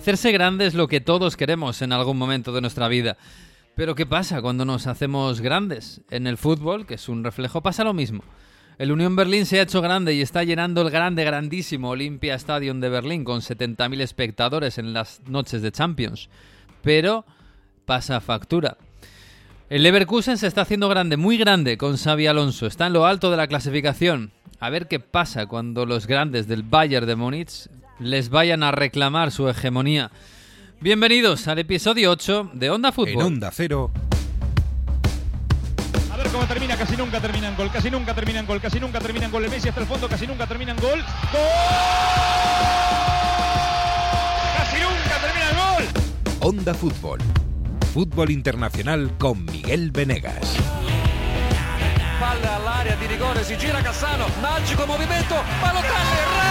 Hacerse grande es lo que todos queremos en algún momento de nuestra vida. Pero ¿qué pasa cuando nos hacemos grandes? En el fútbol, que es un reflejo, pasa lo mismo. El Unión Berlín se ha hecho grande y está llenando el grande, grandísimo Olympia Stadium de Berlín con 70.000 espectadores en las noches de Champions. Pero pasa factura. El Leverkusen se está haciendo grande, muy grande, con Xavi Alonso. Está en lo alto de la clasificación. A ver qué pasa cuando los grandes del Bayern de Múnich les vayan a reclamar su hegemonía. Bienvenidos al episodio 8 de Onda Fútbol. En Onda Cero. A ver cómo termina, casi nunca terminan gol, casi nunca terminan gol, casi nunca terminan gol. El Messi hasta el fondo, casi nunca terminan gol. ¡Gol! ¡Casi nunca terminan gol! Onda Fútbol. Fútbol internacional con Miguel Venegas. Palla all'area di rigore, si gira Cassano, magico movimento, Balotelli,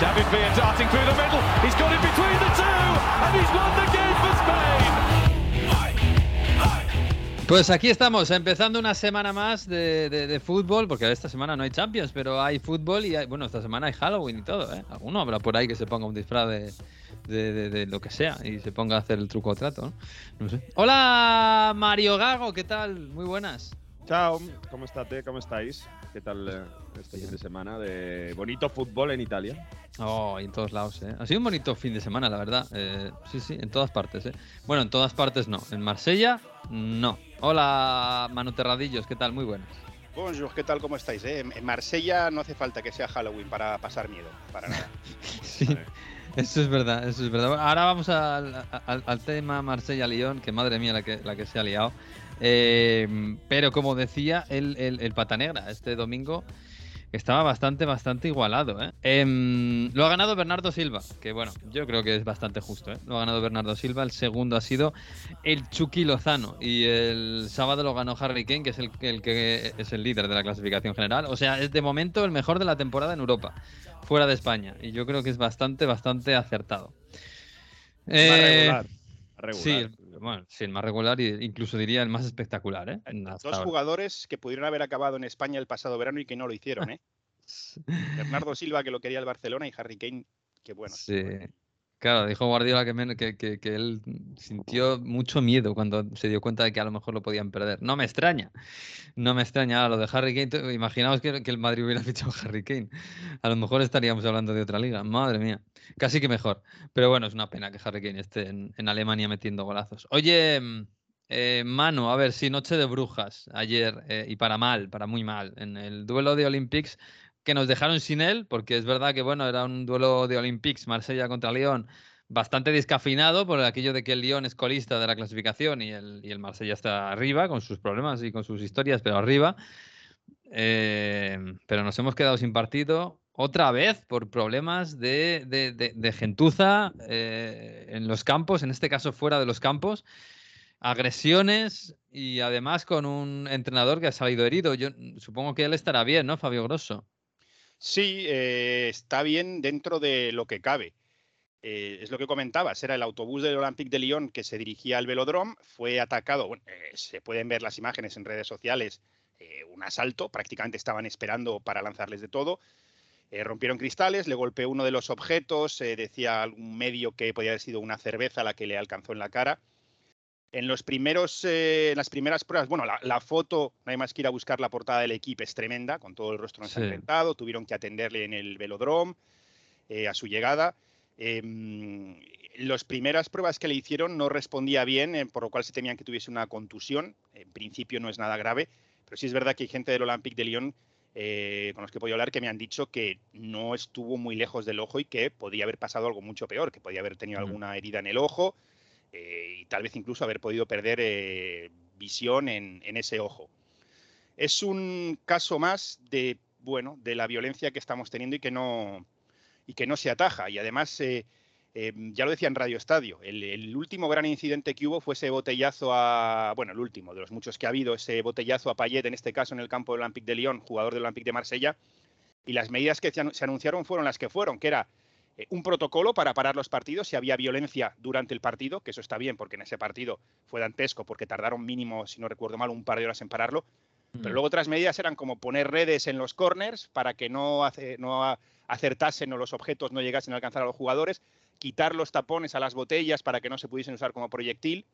David Villa darting through the middle. He's got it between the two, and he's won the game for Spain. Pues aquí estamos, empezando una semana más de, de- de fútbol, porque esta semana no hay Champions, pero hay fútbol y hay, bueno, esta semana hay Halloween y todo, ¿eh? Alguno habrá por ahí que se ponga un disfraz de, de- de- de lo que sea y se ponga a hacer el truco o trato, ¿no? No sé. Hola Mario Gago, ¿qué tal? Muy buenas. Ciao, ¿cómo estate? ¿Cómo estáis? ¿Qué tal eh, este fin de semana de bonito fútbol en Italia? Oh, y en todos lados, ¿eh? Ha sido un bonito fin de semana, la verdad. Eh, sí, sí, en todas partes, ¿eh? Bueno, en todas partes no. En Marsella, no. Hola Manu Terradillos, ¿qué tal? Muy buenas. Bonjour, ¿qué tal? ¿Cómo estáis? eh? En Marsella no hace falta que sea Halloween para pasar miedo, para nada. Sí, eso es verdad, eso es verdad. Ahora vamos al, al- al tema Marsella-Lyon, que madre mía la que, la que se ha liado. Eh, pero como decía el, el, el Pata Negra, este domingo estaba bastante, bastante igualado. ¿eh? Em, lo ha ganado Bernardo Silva, que bueno, yo creo que es bastante justo. ¿eh? Lo ha ganado Bernardo Silva, el segundo ha sido el Chucky Lozano y el sábado lo ganó Harry Kane, que es el, el que es el líder de la clasificación general. O sea, es de momento el mejor de la temporada en Europa fuera de España. Y yo creo que es bastante, bastante acertado. Más Eh, regular. regular. Sí, bueno, sí, el más regular e incluso diría el más espectacular. ¿eh? Hasta Dos ahora. jugadores que pudieron haber acabado en España el pasado verano y que no lo hicieron, ¿eh? Bernardo Silva, que lo quería el Barcelona, y Harry Kane, que bueno. Sí. Claro, dijo Guardiola que, que, que- que él sintió mucho miedo cuando se dio cuenta de que a lo mejor lo podían perder. No me extraña. No me extraña. Lo de Harry Kane, imaginaos que, el Madrid hubiera fichado a Harry Kane. A lo mejor estaríamos hablando de otra liga. Madre mía. Casi que mejor. Pero bueno, es una pena que Harry Kane esté en, en Alemania metiendo golazos. Oye, eh, Manu, a ver, sí, noche de brujas ayer eh, y para mal, para muy mal. En el duelo de Olympics que nos dejaron sin él, porque es verdad que bueno, era un duelo de Olympics, Marsella contra Lyon, bastante descafeinado por aquello de que el Lyon es colista de la clasificación y el, y el Marsella está arriba, con sus problemas y con sus historias, pero arriba. Eh, pero nos hemos quedado sin partido otra vez por problemas de, de- gentuza eh, en los campos, en este caso fuera de los campos, agresiones y además con un entrenador que ha salido herido. Yo supongo que él estará bien, ¿no, Fabio Grosso? Sí, eh, está bien dentro de lo que cabe. Eh, es lo que comentabas, era el autobús del Olympique de Lyon que se dirigía al velodrome, fue atacado, bueno, eh, se pueden ver las imágenes en redes sociales, un asalto, prácticamente estaban esperando para lanzarles de todo, rompieron cristales, le golpeó uno de los objetos, decía algún medio que podía haber sido una cerveza la que le alcanzó en la cara. En los primeros, eh, en las primeras pruebas, bueno, la, la foto, no hay más que ir a buscar la portada del equipo, es tremenda, con todo el rostro Sí. ensangrentado, tuvieron que atenderle en el velodrome eh, a su llegada. Em, las primeras pruebas que le hicieron no respondía bien, eh, por lo cual se temían que tuviese una contusión. En principio no es nada grave, pero sí es verdad que hay gente del Olympique de Lyon eh, con los que he podido hablar que me han dicho que no estuvo muy lejos del ojo y que podía haber pasado algo mucho peor, que podía haber tenido alguna herida en el ojo eh, y tal vez incluso haber podido perder eh, visión en, ese ojo. Es un caso más de, bueno, de la violencia que estamos teniendo y que no, y que no se ataja. Y además, eh, ya lo decía en Radio Estadio, el, el último gran incidente que hubo fue ese botellazo a, bueno, el último de los muchos que ha habido, ese botellazo a Payet, en este caso en el campo del Olympique de Lyon, jugador del Olympique de Marsella, y las medidas que se anunciaron fueron las que fueron, que era eh, un protocolo para parar los partidos si había violencia durante el partido, que eso está bien porque en ese partido fue dantesco porque tardaron mínimo, si no recuerdo mal, un par de horas en pararlo, pero luego otras medidas eran como poner redes en los corners para que no, hace, no ha- acertasen o los objetos no llegasen a alcanzar a los jugadores, quitar los tapones a las botellas para que no se pudiesen usar como proyectil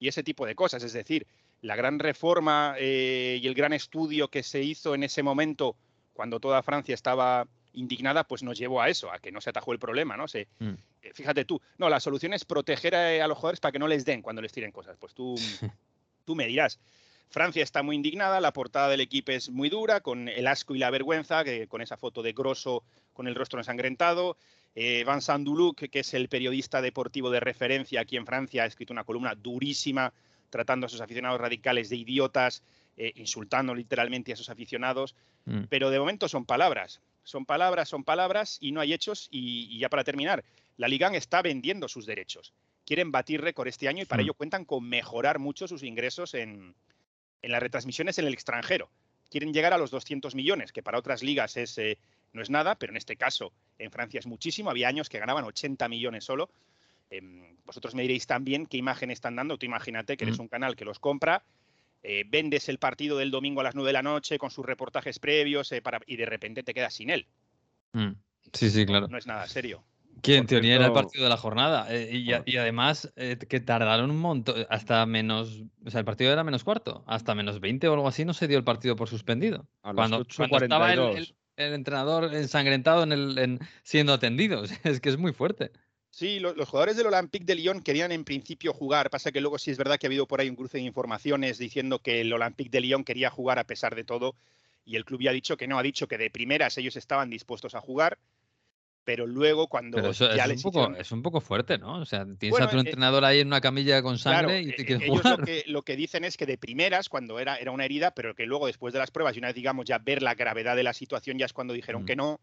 y ese tipo de cosas. Es decir, la gran reforma eh, y el gran estudio que se hizo en ese momento, cuando toda Francia estaba indignada, pues nos llevó a eso, a que no se atajó el problema, ¿no? Se, Mm. eh, Fíjate tú, no, la solución es proteger a, a los jugadores para que no les den cuando les tiren cosas. Pues tú, tú me dirás. Francia está muy indignada, la portada del equipo es muy dura, con el asco y la vergüenza, que, con esa foto de Grosso con el rostro ensangrentado. Eh, Vincent Duluc, que es el periodista deportivo de referencia aquí en Francia, ha escrito una columna durísima tratando a sus aficionados radicales de idiotas, eh, insultando literalmente a esos aficionados. Mm. Pero de momento son palabras. Son palabras, son palabras y no hay hechos. Y, y ya para terminar, la Liga está vendiendo sus derechos. Quieren batir récord este año y para Mm. ello cuentan con mejorar mucho sus ingresos en, en las retransmisiones en el extranjero. Quieren llegar a los 200 millones, que para otras ligas es, eh, no es nada, pero en este caso en Francia es muchísimo. Había años que ganaban 80 millones solo. Em, vosotros me diréis también qué imagen están dando. Tú imagínate que eres Mm. un canal que los compra, eh, vendes el partido del domingo a las 9 de la noche con sus reportajes previos eh, para, y de repente te quedas sin él. Mm. Sí, sí, claro. No es nada serio. Que en teoría era el partido de la jornada. eh, y, además eh, que tardaron un montón, hasta menos, o sea, el partido era menos cuarto, hasta menos 20 o algo así no se dio el partido por suspendido. A las Cuando, cuando estaba el, 8:42. el- el entrenador ensangrentado en el, en- siendo atendido. Es que es muy fuerte. Sí, lo- los jugadores del Olympique de Lyon querían en principio jugar. Pasa que luego sí es verdad que ha habido por ahí un cruce de informaciones diciendo que el Olympique de Lyon quería jugar a pesar de todo. Y el club ya ha dicho que no, ha dicho que de primeras ellos estaban dispuestos a jugar. Pero luego cuando Pero eso ya es, les un poco, hicieron- es un poco fuerte, ¿no? O sea, tienes Bueno, a tu eh, entrenador ahí en una camilla con Claro, sangre y te eh, quieres ellos jugar. lo que, lo que dicen es que de primeras, cuando era, era una herida, pero que luego después de las pruebas y una vez, digamos, ya ver la gravedad de la situación, ya es cuando dijeron Mm. que no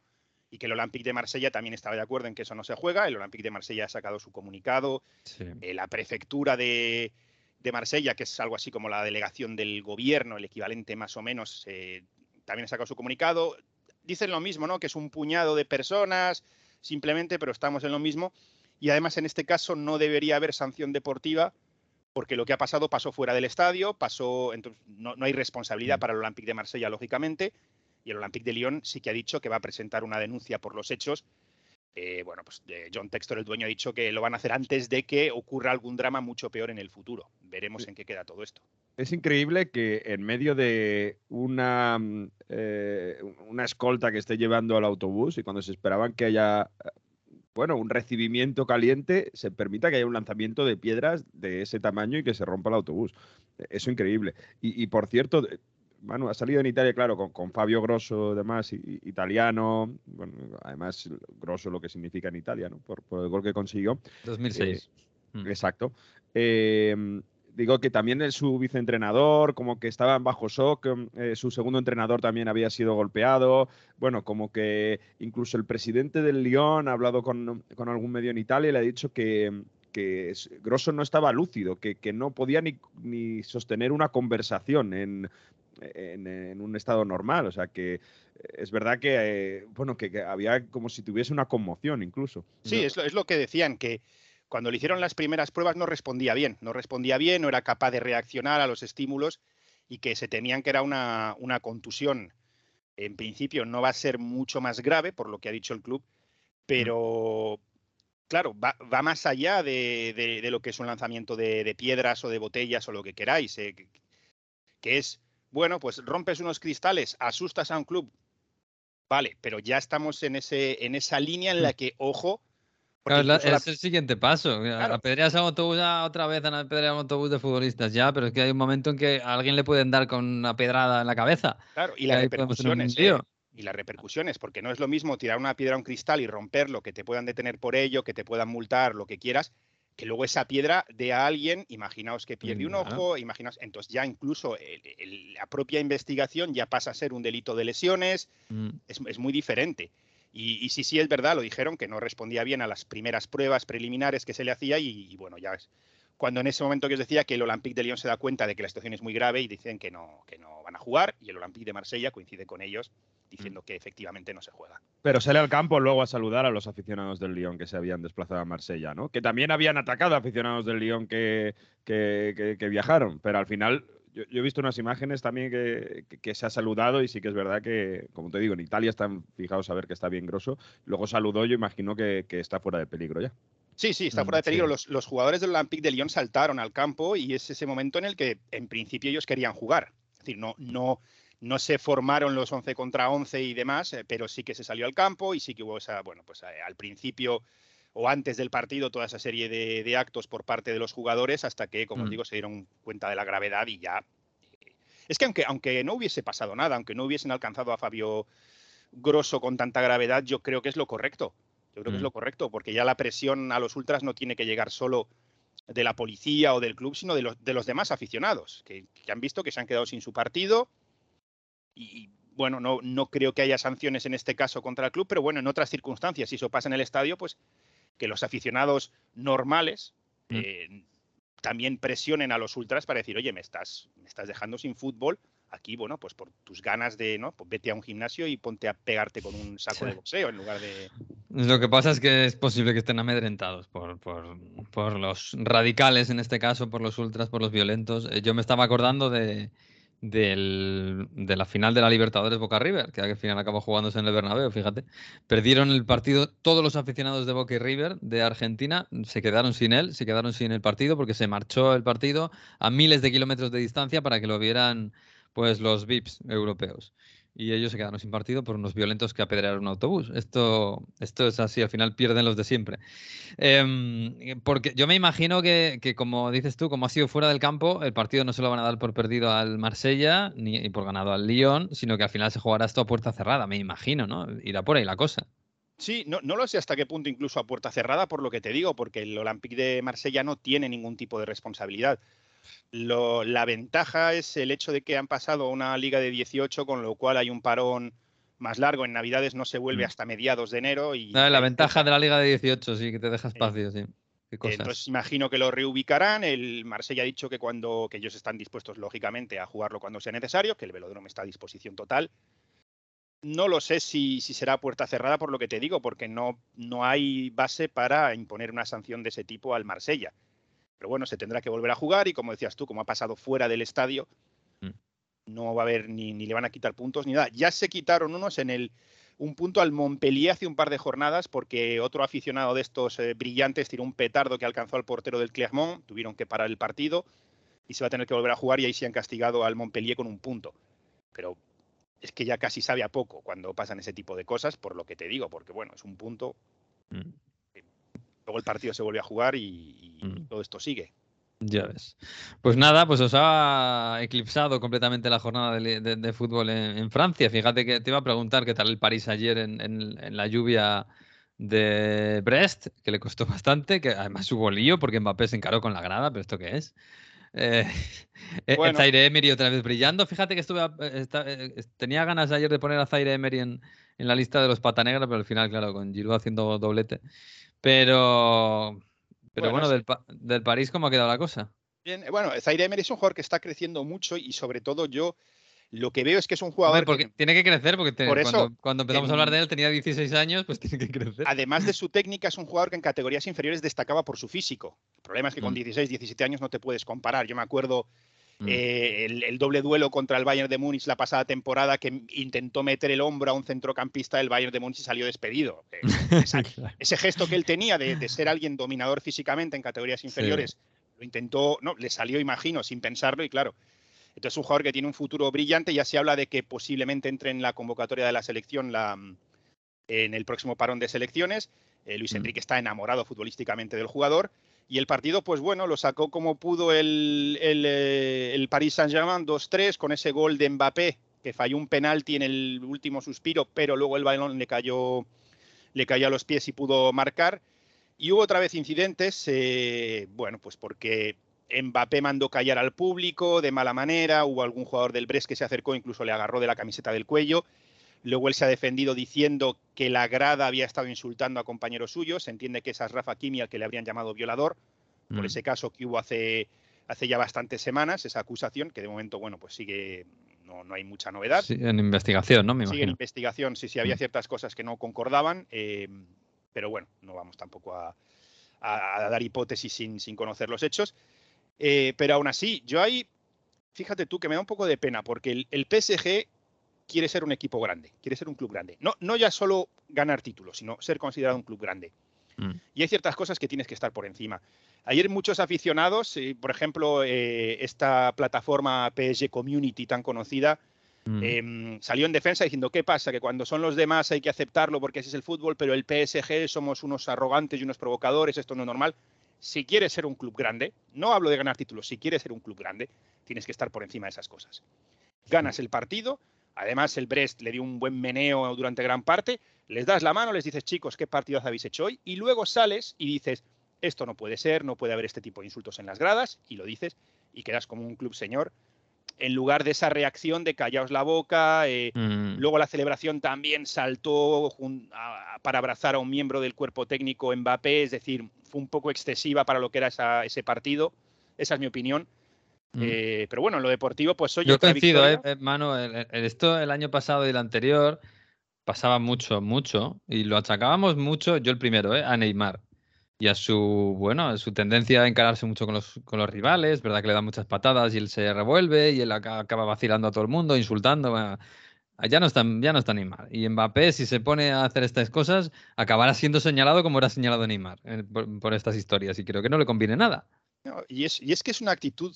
y que el Olympique de Marsella también estaba de acuerdo en que eso no se juega. El Olympique de Marsella ha sacado su comunicado. Sí. Eh, la prefectura de, de Marsella, que es algo así como la delegación del gobierno, el equivalente más o menos, eh, también ha sacado su comunicado. Dicen lo mismo, ¿no? Que es un puñado de personas, simplemente, pero estamos en lo mismo. Y además, en este caso, no debería haber sanción deportiva, porque lo que ha pasado pasó fuera del estadio, pasó. Entonces, no, no hay responsabilidad Mm. para el Olympique de Marsella, lógicamente. Y el Olympique de Lyon sí que ha dicho que va a presentar una denuncia por los hechos. Eh, bueno, pues eh, John Textor, el dueño, ha dicho que lo van a hacer antes de que ocurra algún drama mucho peor en el futuro. Veremos en qué queda todo esto. Es increíble que en medio de una, mm, eh, una escolta que esté llevando al autobús y cuando se esperaban que haya, bueno, un recibimiento caliente, se permita que haya un lanzamiento de piedras de ese tamaño y que se rompa el autobús. Eh, Eso increíble. Y, y, por cierto, Manu, ha salido en Italia, claro, con, con Fabio Grosso, además, italiano, bueno, además Grosso lo que significa en Italia, ¿no? Por, por el gol que consiguió. 2006. Mm. Exacto. Eh, digo que también es su viceentrenador, como que estaba bajo shock, eh, su segundo entrenador también había sido golpeado, bueno, como que incluso el presidente del Lyon ha hablado con, con algún medio en Italia y le ha dicho que, que es- Grosso no estaba lúcido, que, que no podía ni, ni sostener una conversación en, en, en un estado normal, o sea que es verdad que, eh, bueno, que, que había como si tuviese una conmoción incluso. Sí, es lo, es lo que decían, que cuando le hicieron las primeras pruebas no respondía bien, no respondía bien, no era capaz de reaccionar a los estímulos y que se temían que era una, una contusión. En principio no va a ser mucho más grave, por lo que ha dicho el club, pero claro, va, va más allá de, de- de lo que es un lanzamiento de, de piedras o de botellas o lo que queráis, eh, que, que es, bueno, pues rompes unos cristales, asustas a un club, vale, pero ya estamos en, ese, en esa línea en la que, ojo, Claro, es la- incluso la- es el siguiente paso. Claro. Apedreas a autobús ah, otra vez, han apedreado a autobús de futbolistas ya, pero es que hay un momento en que a alguien le pueden dar con una pedrada en la cabeza. Claro, y las repercusiones. ¿eh? Y las repercusiones, porque no es lo mismo tirar una piedra a un cristal y romperlo, que te puedan detener por ello, que te puedan multar, lo que quieras, que luego esa piedra dé a alguien, imaginaos que pierde un ojo, imaginaos, entonces ya incluso el- el- la propia investigación ya pasa a ser un delito de lesiones, Mm. es, es muy diferente. Y, y sí, sí, es verdad, lo dijeron, que no respondía bien a las primeras pruebas preliminares que se le hacía y, y bueno, ya es cuando en ese momento que os decía que el Olympique de Lyon se da cuenta de que la situación es muy grave y dicen que no, que no van a jugar y el Olympique de Marsella coincide con ellos diciendo que efectivamente no se juega. Pero sale al campo luego a saludar a los aficionados del Lyon que se habían desplazado a Marsella, ¿no? Que también habían atacado a aficionados del Lyon que, que, que- que viajaron, pero al final yo, he visto unas imágenes también que, que, se ha saludado y sí que es verdad que, como te digo, en Italia están fijados a ver que está bien grosso. Luego saludó, yo imagino que, que está fuera de peligro ya. Sí, sí, está mm, fuera de peligro. Los, los, jugadores del Olympique de Lyon saltaron al campo y es ese momento en el que en principio ellos querían jugar. Es decir, no, no, no se formaron los 11 contra 11 y demás, eh, pero sí que se salió al campo y sí que hubo esa, bueno, pues eh, al principio o antes del partido toda esa serie de, actos por parte de los jugadores hasta que, como os mm. digo, se dieron cuenta de la gravedad y ya... Eh, es que aunque, aunque no hubiese pasado nada, aunque no hubiesen alcanzado a Fabio Grosso con tanta gravedad, yo creo que es lo correcto. Yo creo que es mm. lo correcto, porque ya la presión a los ultras no tiene que llegar solo de la policía o del club, sino de los, de los demás aficionados, que, han visto que se han quedado sin su partido. Y, bueno, no, no creo que haya sanciones en este caso contra el club, pero bueno, en otras circunstancias, si eso pasa en el estadio, pues que los aficionados normales mm. eh, también presionen a los ultras para decir, oye, me estás, me estás dejando sin fútbol, aquí, bueno, pues por tus ganas de, ¿no? Pues vete a un gimnasio y ponte a pegarte con un saco de boxeo en lugar de... Lo que pasa es que es posible que estén amedrentados por, por, por los radicales, en este caso, por los ultras, por los violentos. Eh, yo me estaba acordando de, del, de la final de la Libertadores Boca River, que al final acabó jugándose en el Bernabéu, fíjate. Perdieron el partido, todos los aficionados de Boca y River de Argentina se quedaron sin él, se quedaron sin el partido porque se marchó el partido a miles de kilómetros de distancia para que lo vieran pues los VIPs europeos y ellos se quedaron sin partido por unos violentos que apedrearon un autobús. Esto, esto es así, al final pierden los de siempre. Em, porque yo me imagino que, como dices tú, como ha sido fuera del campo, el partido no se lo van a dar por perdido al Marsella ni por ganado al Lyon, sino que al final se jugará esto a puerta cerrada, me imagino, ¿no? Irá por ahí la cosa. Sí, no, no lo sé hasta qué punto incluso a puerta cerrada, por lo que te digo, porque el Olympique de Marsella no tiene ningún tipo de responsabilidad la ventaja es el hecho de que han pasado a una liga de 18, con lo cual hay un parón más largo. En Navidades no se vuelve mm. hasta mediados de enero. Y la ventaja de la liga de 18, sí, que te deja espacio, sí. Entonces imagino que lo reubicarán. El Marsella ha dicho que cuando que ellos están dispuestos, lógicamente, a jugarlo cuando sea necesario, que el velódromo está a disposición total. No lo sé si, si, será puerta cerrada por lo que te digo, porque no, no hay base para imponer una sanción de ese tipo al Marsella. Pero bueno, se tendrá que volver a jugar y como decías tú, como ha pasado fuera del estadio, mm. no va a haber ni, ni, le van a quitar puntos ni nada. Ya se quitaron unos en el un punto al Montpellier hace un par de jornadas porque otro aficionado de estos eh, brillantes tiró un petardo que alcanzó al portero del Clermont, tuvieron que parar el partido y se va a tener que volver a jugar y ahí se han castigado al Montpellier con un punto. Pero es que ya casi sabe a poco cuando pasan ese tipo de cosas, por lo que te digo, porque bueno, es un punto. Mm. Luego el partido se vuelve a jugar y, mm. todo esto sigue. Ya ves. Pues nada, pues os ha eclipsado completamente la jornada de, fútbol en, Francia. Fíjate que te iba a preguntar qué tal el París ayer en, la lluvia de Brest, que le costó bastante, que además hubo lío porque Mbappé se encaró con la grada, pero ¿esto qué es? Eh, eh Zaire Emery otra vez brillando. Fíjate que estuve eh, eh, tenía ganas ayer de poner a Zaire Emery en, en, la lista de los pata negra, pero al final, claro, con Giroud haciendo doblete, pero, pero bueno, del, del, París, ¿cómo ha quedado la cosa? Bien, bueno, Zaire Emery es un jugador que está creciendo mucho y sobre todo yo lo que veo es que es un jugador. porque tiene que crecer, porque cuando, empezamos a hablar de él tenía 16 años, pues tiene que crecer. Además de su técnica, es un jugador que en categorías inferiores destacaba por su físico. El problema es que con 16, mm. 17 años no te puedes comparar. Yo me acuerdo Mm. Eh, el, doble duelo contra el Bayern de Múnich la pasada temporada que intentó meter el hombro a un centrocampista del Bayern de Múnich y salió despedido. Eh, ese gesto que él tenía de, ser alguien dominador físicamente en categorías inferiores, lo intentó, no, le salió, imagino, sin pensarlo y claro. Entonces, un jugador que tiene un futuro brillante. Ya se habla de que posiblemente entre en la convocatoria de la selección la, en el próximo parón de selecciones. Eh, Luis mm. Enrique está enamorado futbolísticamente del jugador. Y el partido, pues bueno, lo sacó como pudo el, el, eh, el Paris Saint-Germain 2-3 con ese gol de Mbappé, que falló un penalti en el último suspiro, pero luego el balón le cayó, le cayó a los pies y pudo marcar. Y hubo otra vez incidentes, eh, bueno, pues porque Mbappé mandó callar al público de mala manera, hubo algún jugador del Brest que se acercó, incluso le agarró de la camiseta del cuello. Luego él se ha defendido diciendo que la grada había estado insultando a compañeros suyos. Se entiende que esa es Rafa Kimi al que le habrían llamado violador, por mm. ese caso que hubo hace, hace ya bastantes semanas, esa acusación, que de momento, bueno, pues sigue, no, no hay mucha novedad. Sí, en investigación, ¿no? Me sigue en investigación, sí, sí, había mm. ciertas cosas que no concordaban, eh, pero bueno, no vamos tampoco a, dar hipótesis sin, sin, conocer los hechos. Eh, pero aún así, yo ahí fíjate tú que me da un poco de pena porque el, el PSG quiere ser un equipo grande, quiere ser un club grande. No, no ya solo ganar títulos, sino ser considerado un club grande. Mm. Y hay ciertas cosas que tienes que estar por encima. Ayer muchos aficionados, eh, por ejemplo, eh, esta plataforma PSG Community tan conocida, Mm. eh, salió en defensa diciendo, ¿qué pasa? Que cuando son los demás hay que aceptarlo porque ese es el fútbol, pero el PSG somos unos arrogantes y unos provocadores, esto no es normal. Si quieres ser un club grande, no hablo de ganar títulos, si quieres ser un club grande, tienes que estar por encima de esas cosas. Ganas el partido, además el Brest le dio un buen meneo durante gran parte, les das la mano, les dices, chicos, ¿qué partidos habéis hecho hoy? Y luego sales y dices, esto no puede ser, no puede haber este tipo de insultos en las gradas, y lo dices, y quedas como un club señor, en lugar de esa reacción de callaos la boca, eh, Mm. Luego la celebración también saltó a- para abrazar a un miembro del cuerpo técnico Mbappé, es decir, fue un poco excesiva para lo que era esa- ese partido. Esa es mi opinión. Eh, pero bueno, en lo deportivo, pues oye, Yo coincido, eh, Manu, el- el- esto el año pasado y el anterior pasaba mucho, mucho, y lo achacábamos mucho, yo el primero, eh, a Neymar. Y a su, bueno, a su tendencia a encararse mucho con los, con los rivales, verdad que le da muchas patadas y él se revuelve y él aca- acaba vacilando a todo el mundo, insultando. bueno, ya no está, ya no está Neymar. Y Mbappé, si se pone a hacer estas cosas, acabará siendo señalado como era señalado Neymar eh, por, por estas historias. Y creo que no le conviene nada. No, y, es, y es que es una actitud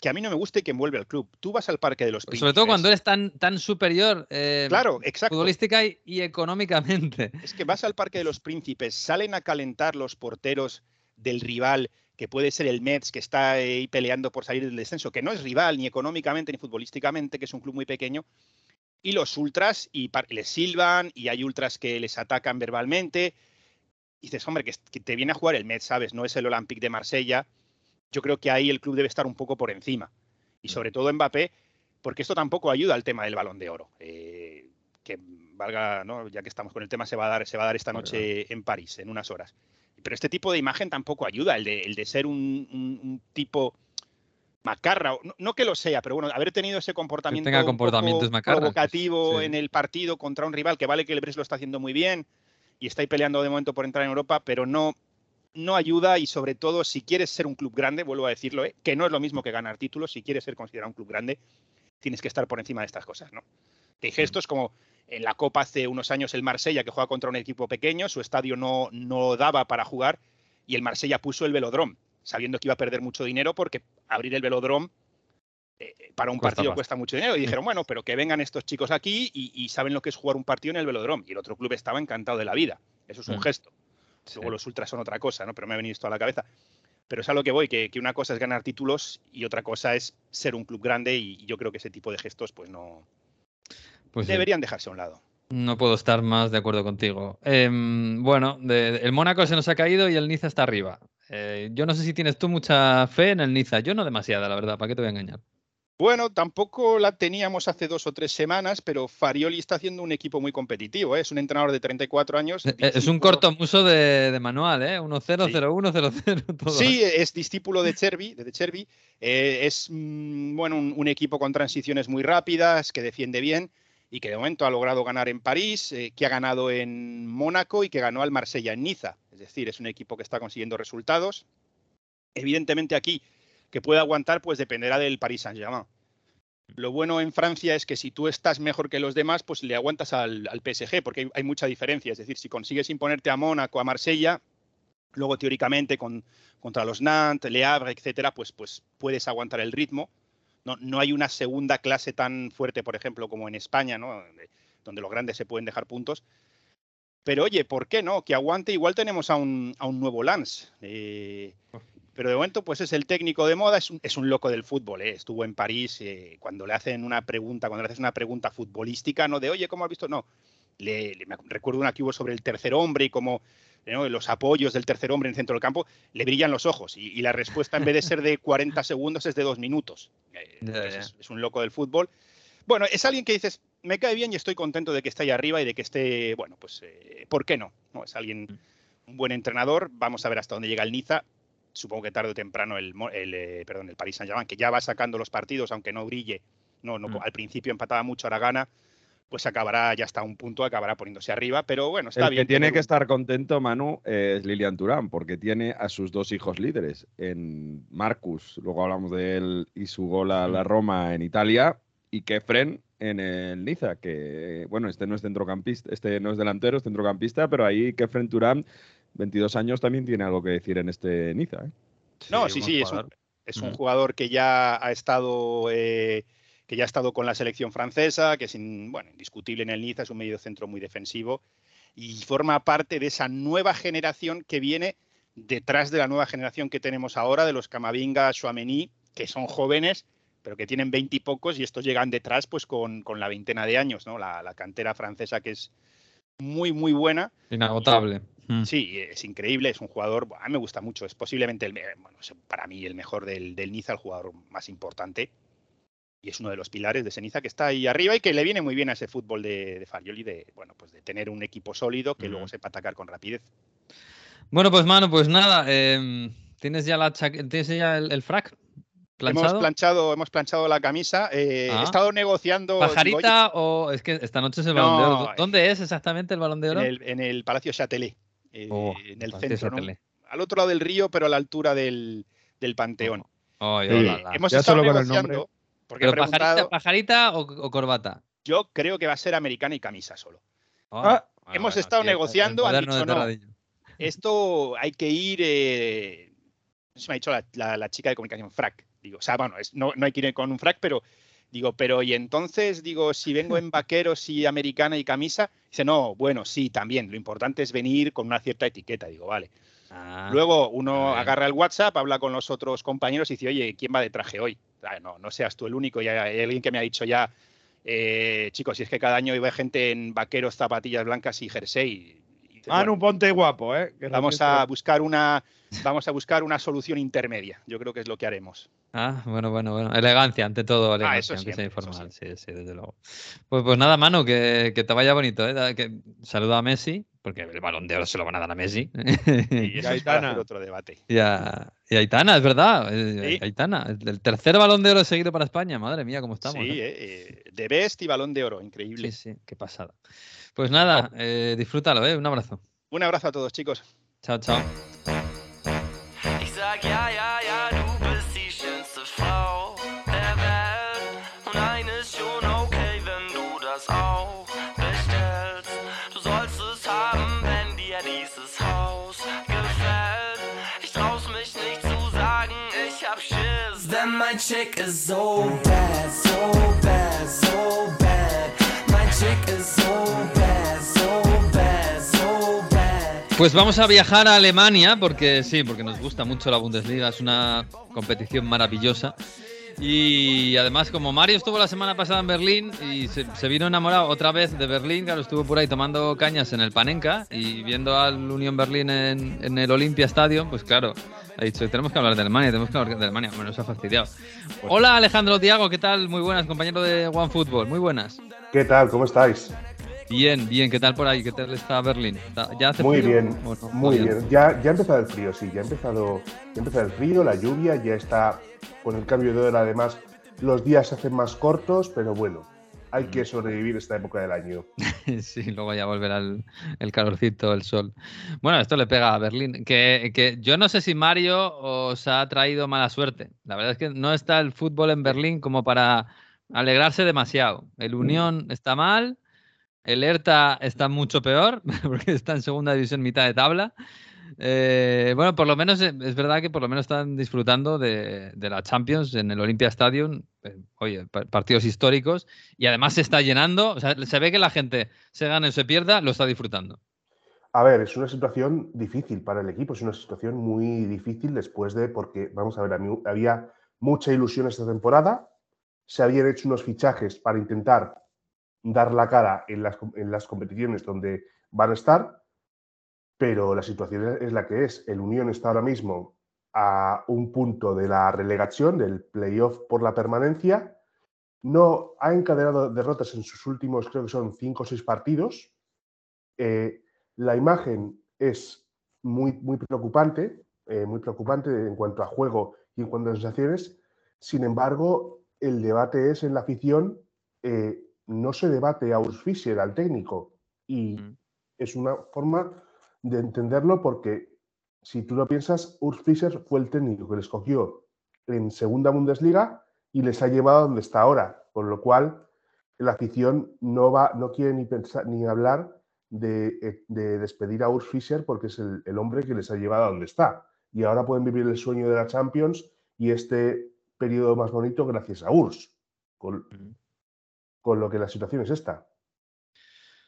que a mí no me gusta y que envuelve al club. Tú vas al Parque de los Sobre todo Príncipes. cuando eres tan, tan superior eh, Claro, exacto. futbolística y, y económicamente. Es que vas al Parque de los Príncipes, salen a calentar los porteros del rival, que puede ser el Mets, que está ahí peleando por salir del descenso, que no es rival ni económicamente ni futbolísticamente, que es un club muy pequeño, y los ultras y les silban, y hay ultras que les atacan verbalmente. Y dices, hombre, que, que te viene a jugar el Mets, ¿sabes? No es el Olympique de Marsella. Yo creo que ahí el club debe estar un poco por encima. Y sobre todo Mbappé, porque esto tampoco ayuda al tema del balón de oro. Eh, que valga, ¿no? ya que estamos con el tema, se va a dar, se va a dar esta noche en París, en unas horas. Pero este tipo de imagen tampoco ayuda, el de, el de ser un, un- un tipo macarra, no, no que lo sea, pero bueno, haber tenido ese comportamiento tenga comportamientos pues, provocativo sí. en el partido contra un rival que vale que el Brest lo está haciendo muy bien y está ahí peleando de momento por entrar en Europa, pero no, no ayuda y sobre todo si quieres ser un club grande, vuelvo a decirlo, ¿eh? que no es lo mismo que ganar títulos, si quieres ser considerado un club grande, tienes que estar por encima de estas cosas, ¿no? Que hay gestos como en la Copa hace unos años el Marsella que juega contra un equipo pequeño, su estadio no, no daba para jugar y el Marsella puso el velodrome, sabiendo que iba a perder mucho dinero porque abrir el velodrome eh, para un Cuesta partido cuesta mucho dinero. Y dijeron, bueno, pero que vengan estos chicos aquí y, y saben lo que es jugar un partido en el velodrome. Y el otro club estaba encantado de la vida. Eso es un Mm. gesto. Sí. Luego los ultras son otra cosa, ¿no? Pero me ha venido esto a la cabeza. Pero es a lo que voy, que, que una cosa es ganar títulos y otra cosa es ser un club grande y, y yo creo que ese tipo de gestos pues no Pues sí, deberían dejarse a un lado. no puedo estar más de acuerdo contigo. Em, bueno, de- el Mónaco se nos ha caído y el Niza está arriba. Eh, yo no sé si tienes tú mucha fe en el Niza. Yo no demasiada, la verdad. ¿Para qué te voy a engañar? Bueno, tampoco la teníamos hace dos o tres semanas, pero Farioli está haciendo un equipo muy competitivo. ¿eh? Es un entrenador de 34 años. Eh, Es un discípulo- corto muso de, de manual, ¿eh? 1-0, Sí. 0-1, 0-0. todo. Sí, es discípulo de Chervi, de Chervi. Eh, es mm, bueno, un, un equipo con transiciones muy rápidas, que defiende bien y que de momento ha logrado ganar en París, eh, que ha ganado en Mónaco y que ganó al Marsella en Niza. Es decir, es un equipo que está consiguiendo resultados. Evidentemente aquí, que puede aguantar, pues dependerá del Paris Saint-Germain. Lo bueno en Francia es que si tú estás mejor que los demás, pues le aguantas al, PSG, porque hay, mucha diferencia. Es decir, si consigues imponerte a Mónaco, a Marsella, luego teóricamente con, contra los Nantes, Le Havre, etcétera, pues, pues puedes aguantar el ritmo. No, hay una segunda clase tan fuerte, por ejemplo, como en España, ¿no? donde, los grandes se pueden dejar puntos. Pero oye, ¿por qué no? Que aguante, igual tenemos a un, nuevo Lance. Eh, pero de momento, pues es el técnico de moda, es un, es un loco del fútbol. ¿eh? Estuvo en París eh, cuando le hacen una pregunta, cuando le haces una pregunta futbolística, no de, oye, ¿cómo has visto? No. Le, le- me recuerdo una que hubo sobre el tercer hombre y cómo ¿no? los apoyos del tercer hombre en el centro del campo, le brillan los ojos. Y, y la respuesta, en vez de ser de 40 segundos, es de dos minutos. Eh. Es, es un loco del fútbol. Bueno, es alguien que dices, me cae bien y estoy contento de que esté ahí arriba y de que esté, bueno, pues, eh, ¿por qué no? no? Es alguien, un buen entrenador. Vamos a ver hasta dónde llega el Niza. Supongo que tarde o temprano el, el, eh, perdón, el Paris Saint-Germain, que ya va sacando los partidos, aunque no brille. No, no, Mm. Al principio empataba mucho, ahora gana. pues acabará, ya está a un punto, acabará poniéndose arriba, pero bueno, está el bien. que tiene que un- estar contento, Manu, es Lilian Turán, porque tiene a sus dos hijos líderes, en Marcus, luego hablamos de él, y su gol a la Roma en Italia, y Kefren en el Niza, que, bueno, este no es centrocampista, este no es delantero, es centrocampista, pero ahí Kefren Turán, 22 años, también tiene algo que decir en este Niza. ¿eh? No, sí, sí, es un, jugador. es un jugador que ya ha estado eh, que ya ha estado con la selección francesa, que es in- bueno, indiscutible en el Niza, es un medio centro muy defensivo y forma parte de esa nueva generación que viene detrás de la nueva generación que tenemos ahora, de los Camavinga, Chouameni, que son jóvenes, pero que tienen veinte y pocos y estos llegan detrás pues con, con la veintena de años, ¿no? La, la cantera francesa que es muy, muy buena. Inagotable. Mm. Sí, es increíble, es un jugador, a mí me gusta mucho, es posiblemente, el, me- bueno, es para mí el mejor del, del Niza, el jugador más importante. Y es uno de los pilares de ese Niza que está ahí arriba y que le viene muy bien a ese fútbol de, de Farioli, de, bueno, pues de tener un equipo sólido que luego Ujú. sepa atacar con rapidez. Bueno, pues mano, pues nada. em, ¿Tienes ya la ¿Tienes ya el, el frac? Hemos ¿Planchado? planchado, hemos planchado la camisa. eh, Ah. He estado negociando. digo, ¿Pajarita o es que esta noche es el balón de oro? ¿Dó- ¿Dónde es exactamente el balón de oro? en, el, en el Palacio Châtelet, eh, Oh, en el centro, ¿no? Al otro lado del río, pero a la altura del, del Panteón. La. Hemos Ya estado solo con el negociando. nombre. Porque he ¿Pero pajarita, preguntado, pajarita o, o corbata? yo creo que va a ser americana y camisa solo. Ah, hemos estado negociando, han dicho no. Esto hay que ir. Eh, eso me ha dicho la, la- la chica de comunicación, frac. Digo, o sea, bueno, es- no, no hay que ir con un frac, pero digo, pero y entonces, digo, si vengo en vaqueros y americana y camisa, dice, no, bueno, sí, también. Lo importante es venir con una cierta etiqueta. Digo, vale. Ah, Luego uno agarra el WhatsApp, habla con los otros compañeros y dice, oye, ¿quién va de traje hoy? Ah, no, no seas tú el único. Ya hay alguien que me ha dicho ya, eh, chicos, si es que cada año iba gente en vaqueros, zapatillas blancas y jersey. Y Manu, bueno, ponte guapo, ¿eh? que vamos a buscar una, vamos a buscar una solución intermedia. Yo creo que es lo que haremos. Ah, bueno, bueno, bueno. Elegancia, ante todo, elegancia, Ah, eso aunque sea siempre, eso informal. Sí, sí, desde luego. Pues, pues nada, Manu, que, que te vaya bonito, ¿eh? Que, saluda a Messi, porque el balón de oro se lo van a dar a Messi. Y eso es para Aitana. hacer otro debate. y, a, y a Aitana, es verdad. eh, Sí. Aitana, el tercer balón de oro seguido para España. Madre mía, cómo estamos. sí, ¿eh? eh, eh, de best y balón de oro, increíble. sí, sí, qué pasada. Pues nada, eh, disfrútalo, ¿eh? Un abrazo. Un abrazo a todos, chicos. Chao, chao. Chick ist so bad, so bad, so bad. Mein Chick ist so bad, so bad, so bad. Pues vamos a viajar a Alemania porque sí, porque nos gusta mucho la Bundesliga, es una competición maravillosa. Y además, como Mario estuvo la semana pasada en Berlín y se, se vino enamorado otra vez de Berlín, claro, estuvo por ahí tomando cañas en el Panenka y viendo al Unión Berlín en, en el Olympia Stadium, pues claro, ha dicho, tenemos que hablar de Alemania, tenemos que hablar de Alemania, bueno, nos ha fastidiado. Hola Alejandro Tiago, ¿qué tal? Muy buenas, compañero de One Football, muy buenas. ¿Qué tal? ¿Cómo estáis? Bien, bien, ¿qué tal por ahí? ¿Qué tal está Berlín? ¿Está- ¿Ya hace Muy frío bien, no? muy bien. Ya, ya ha empezado el frío, sí, ya ha empezado, ya ha empezado el frío, la lluvia, ya está con el cambio de hora. Además, los días se hacen más cortos, pero bueno, hay que sobrevivir esta época del año. Sí, luego ya volverá el, el calorcito, el sol. Bueno, esto le pega a Berlín. Que, que yo no sé si Mario os ha traído mala suerte. La verdad es que no está el fútbol en Berlín como para alegrarse demasiado. El Unión está mal, el Hertha está mucho peor, porque está en segunda división mitad de tabla. Eh, bueno, por lo menos eh, es verdad que por lo menos están disfrutando de, la Champions en el Olympia Stadium. Eh, oye, pa- partidos históricos y además se está llenando. Se ve que la gente, se gane o se pierda, lo está disfrutando. A ver, es una situación difícil para el equipo, es una situación muy difícil después de, porque, vamos a ver, había mucha ilusión esta temporada, se habían hecho unos fichajes para intentar dar la cara en las, en las competiciones donde van a estar, pero la situación es la que es. El Unión está ahora mismo a un punto de la relegación, del playoff por la permanencia. No ha encadenado derrotas en sus últimos, creo que son cinco o seis partidos. Eh, la imagen es muy, muy preocupante, eh, muy preocupante en cuanto a juego y en cuanto a sensaciones. Sin embargo, el debate es en la afición eh, no se debate a Urs Fischer, al técnico, y Mm. es una forma de entenderlo porque si tú lo piensas, Urs Fischer fue el técnico que les cogió en segunda Bundesliga y les ha llevado a donde está ahora, con lo cual la afición no va, no quiere ni pensar ni hablar de, eh, de despedir a Urs Fischer porque es el, el hombre que les ha llevado a donde está. Y ahora pueden vivir el sueño de la Champions y este periodo más bonito gracias a Urs. Con, con lo que la situación es esta.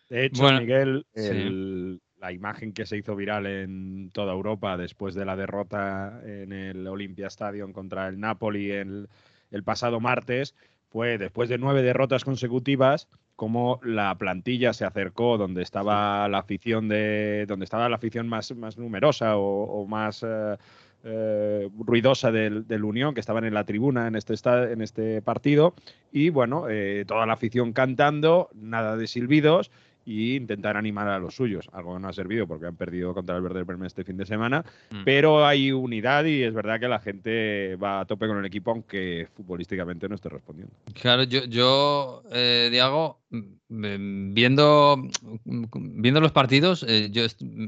De hecho, Bueno, Miguel, sí. la imagen que se hizo viral en toda Europa después de la derrota en el Olympia Stadium contra el Napoli el, el pasado martes fue después de nueve derrotas consecutivas como la plantilla se acercó donde estaba la afición de donde estaba la afición más, más numerosa o, o más eh, eh, ruidosa del, del Unión que estaban en la tribuna en este en este partido. Y bueno eh, toda la afición cantando nada de silbidos y intentar animar a los suyos. Algo no ha servido porque han perdido contra el Verde Bremen este fin de semana. Mm. Pero hay unidad y es verdad que la gente va a tope con el equipo, aunque futbolísticamente no esté respondiendo. Claro, yo, yo eh, Diago, mm, mm, viendo, mm, viendo los partidos, eh, yo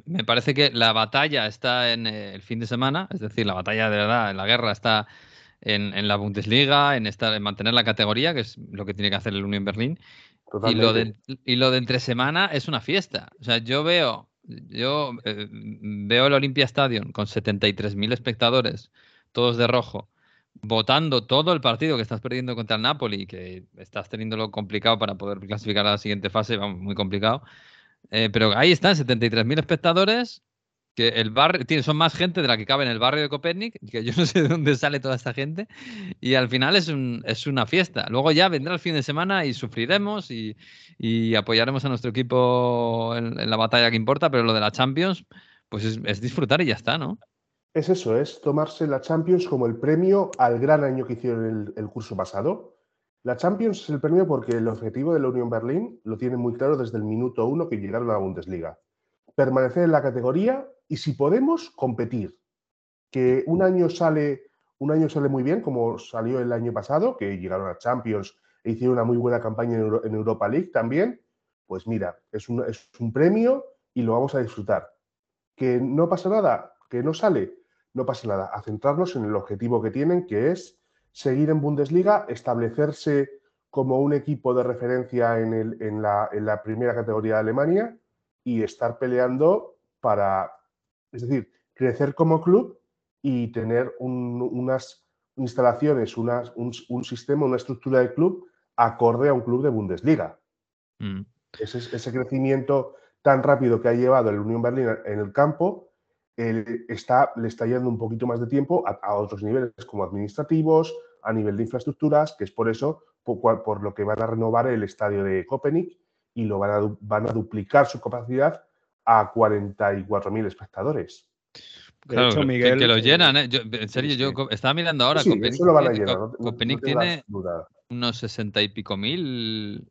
me parece que la batalla está en eh, el fin de semana, es decir, la batalla de verdad, la guerra está en, en la Bundesliga, en, estar, en mantener la categoría, que es lo que tiene que hacer el Unión Berlín. Y lo, de, y lo de entre semana es una fiesta. O sea, yo veo, yo eh, veo el Olympia Stadium con 73.000 espectadores, todos de rojo, votando todo el partido que estás perdiendo contra el Napoli, que estás teniéndolo complicado para poder clasificar a la siguiente fase, vamos, muy complicado. Eh, pero ahí están 73.000 espectadores, el barrio, tiene, son más gente de la que cabe en el barrio de Copernic, que yo no sé de dónde sale toda esta gente, y al final es, es una fiesta. Luego ya vendrá el fin de semana y sufriremos y, y apoyaremos a nuestro equipo en, la batalla que importa, pero lo de la Champions, pues es, es disfrutar y ya está, ¿no? Es eso, es tomarse la Champions como el premio al gran año que hicieron el, el curso pasado. La Champions es el premio porque el objetivo de la Unión Berlín lo tienen muy claro desde el minuto uno que llegaron a la Bundesliga. Permanecer en la categoría y si podemos, competir. Que un año sale, un año sale muy bien, como salió el año pasado, que llegaron a Champions e hicieron una muy buena campaña en, Euro, en Europa League también. Pues mira, es un, es un premio y lo vamos a disfrutar. Que no pasa nada, que no sale, no pasa nada. A centrarnos en el objetivo que tienen, que es seguir en Bundesliga, establecerse como un equipo de referencia en, el, en, la, en la primera categoría de Alemania y estar peleando para, es decir, crecer como club y tener un, unas instalaciones, unas, un, un, sistema, una estructura de club acorde a un club de Bundesliga. Mm. Ese, ese, crecimiento tan rápido que ha llevado el Unión Berlín en el campo el, está, le está llevando un poquito más de tiempo a, a, otros niveles como administrativos, a nivel de infraestructuras, que es por eso por, por lo que van a renovar el estadio de Copenhague y lo van a, van a duplicar su capacidad a 44.000 espectadores. De claro, hecho, Miguel, que, que, lo llenan, ¿eh? Yo, en serio, sí. yo estaba mirando ahora. Sí, eso lo van a llenar. No, Copenhague tiene unos sesenta y pico mil.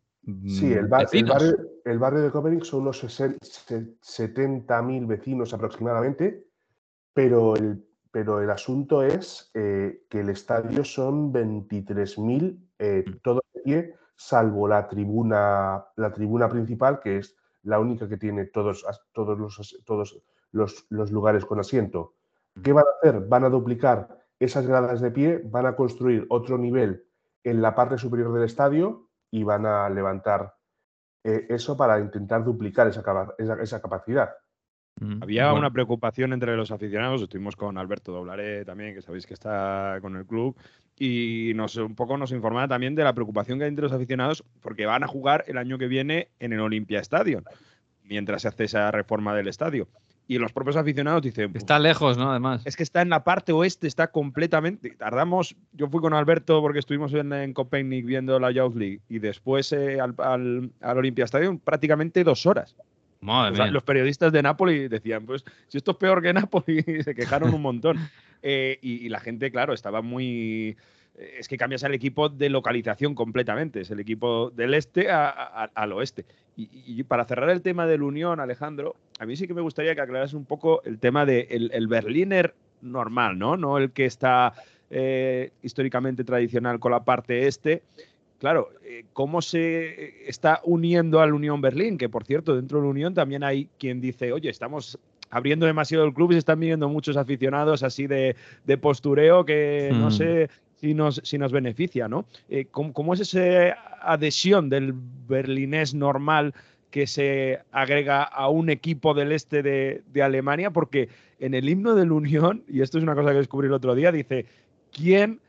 Sí, el, bar, el, barrio, el, barrio, de Copenhague son unos 70 mil vecinos aproximadamente, pero el, pero el asunto es eh, que el estadio son 23.000 eh, todo de pie, salvo la tribuna, la tribuna principal, que es la única que tiene todos, todos, los, todos los, los, lugares con asiento. ¿Qué van a hacer? Van a duplicar esas gradas de pie, van a construir otro nivel en la parte superior del estadio y van a levantar eh, eso para intentar duplicar esa, esa, esa capacidad. Había bueno. una preocupación entre los aficionados, estuvimos con Alberto Doblaré también, que sabéis que está con el club, y nos, un poco nos informaba también de la preocupación que hay entre los aficionados porque van a jugar el año que viene en el Olympia Stadium, mientras se hace esa reforma del estadio. Y los propios aficionados dicen... Está lejos, ¿no? Además. Es que está en la parte oeste, está completamente... Tardamos... Yo fui con Alberto porque estuvimos en, en Copenhague viendo la Youth League y después eh, al, al, al Olympia Stadium prácticamente dos horas. Madre o sea, mía. los periodistas de Nápoles decían, pues, si esto es peor que Nápoles, se quejaron un montón. Eh, y, la gente, claro, estaba muy... Es que cambias el equipo de localización completamente, es el equipo del este al oeste. Y, para cerrar el tema del Unión, Alejandro, a mí sí que me gustaría que aclaras un poco el tema del de el Berliner normal, ¿no? No el que está eh, históricamente tradicional con la parte este, claro, eh, cómo se está uniendo al Unión Berlín, que por cierto, dentro de la Unión también hay quien dice, oye, estamos abriendo demasiado el club y se están viendo muchos aficionados así de, de postureo que no Mm. sé si nos, si nos beneficia, ¿no? Eh, ¿cómo, cómo es esa adhesión del berlinés normal que se agrega a un equipo del este de, de Alemania? Porque en el himno del Unión, y esto es una cosa que descubrí el otro día, dice, ¿quién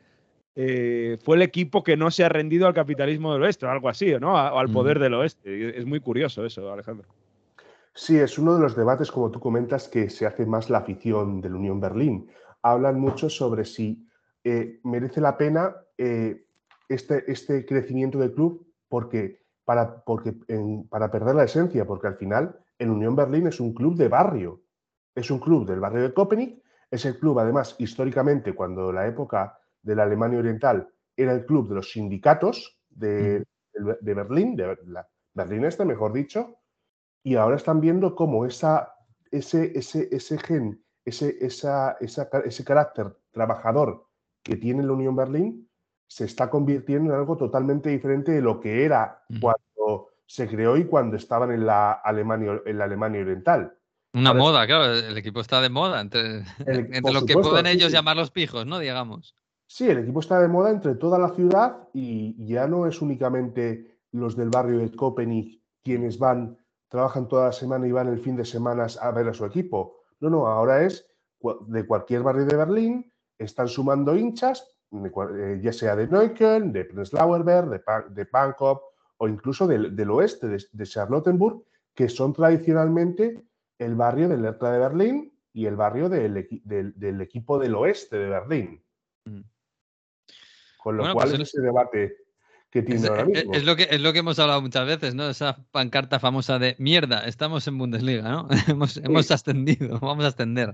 eh, fue el equipo que no se ha rendido al capitalismo del oeste? O algo así, ¿no? A- o al Mm. poder del oeste. Es muy curioso eso, Alejandro. Sí, es uno de los debates, como tú comentas, que se hace más la afición del Unión Berlín. Hablan mucho sobre si eh, merece la pena eh, este, este crecimiento del club porque, para, porque, en- para perder la esencia, porque al final el Unión Berlín es un club de barrio, es un club del barrio de Köpenick, es el club, además, históricamente, cuando la época de la Alemania Oriental era el club de los sindicatos de, de Berlín, de la Berlín Este, mejor dicho, y ahora están viendo cómo esa, ese, ese, ese gen, ese, esa, ese carácter trabajador que tiene la Unión Berlín se está convirtiendo en algo totalmente diferente de lo que era cuando se creó y cuando estaban en la Alemania, en la Alemania Oriental. Una Ahora- moda, claro, el equipo está de moda entre, El- entre lo que pueden ellos sí. llamar los pijos, ¿no? Digamos. Sí, el equipo está de moda entre toda la ciudad y ya no es únicamente los del barrio de Köpenick quienes van, trabajan toda la semana y van el fin de semana a ver a su equipo. No, no, ahora es de cualquier barrio de Berlín, están sumando hinchas, eh, ya sea de Neukölln, de Prenzlauer Berg, de, de Pankow o incluso del, del oeste, de, de Charlottenburg, que son tradicionalmente el barrio del Hertha de Berlín y el barrio del, del- del equipo del oeste de Berlín. Mm. Con lo Bueno, cual pues ese debate que tiene Es, ahora es- mismo. es lo que, es lo que hemos hablado muchas veces, ¿no? Esa pancarta famosa de mierda, estamos en Bundesliga, ¿no? hemos, hemos ascendido, vamos a ascender.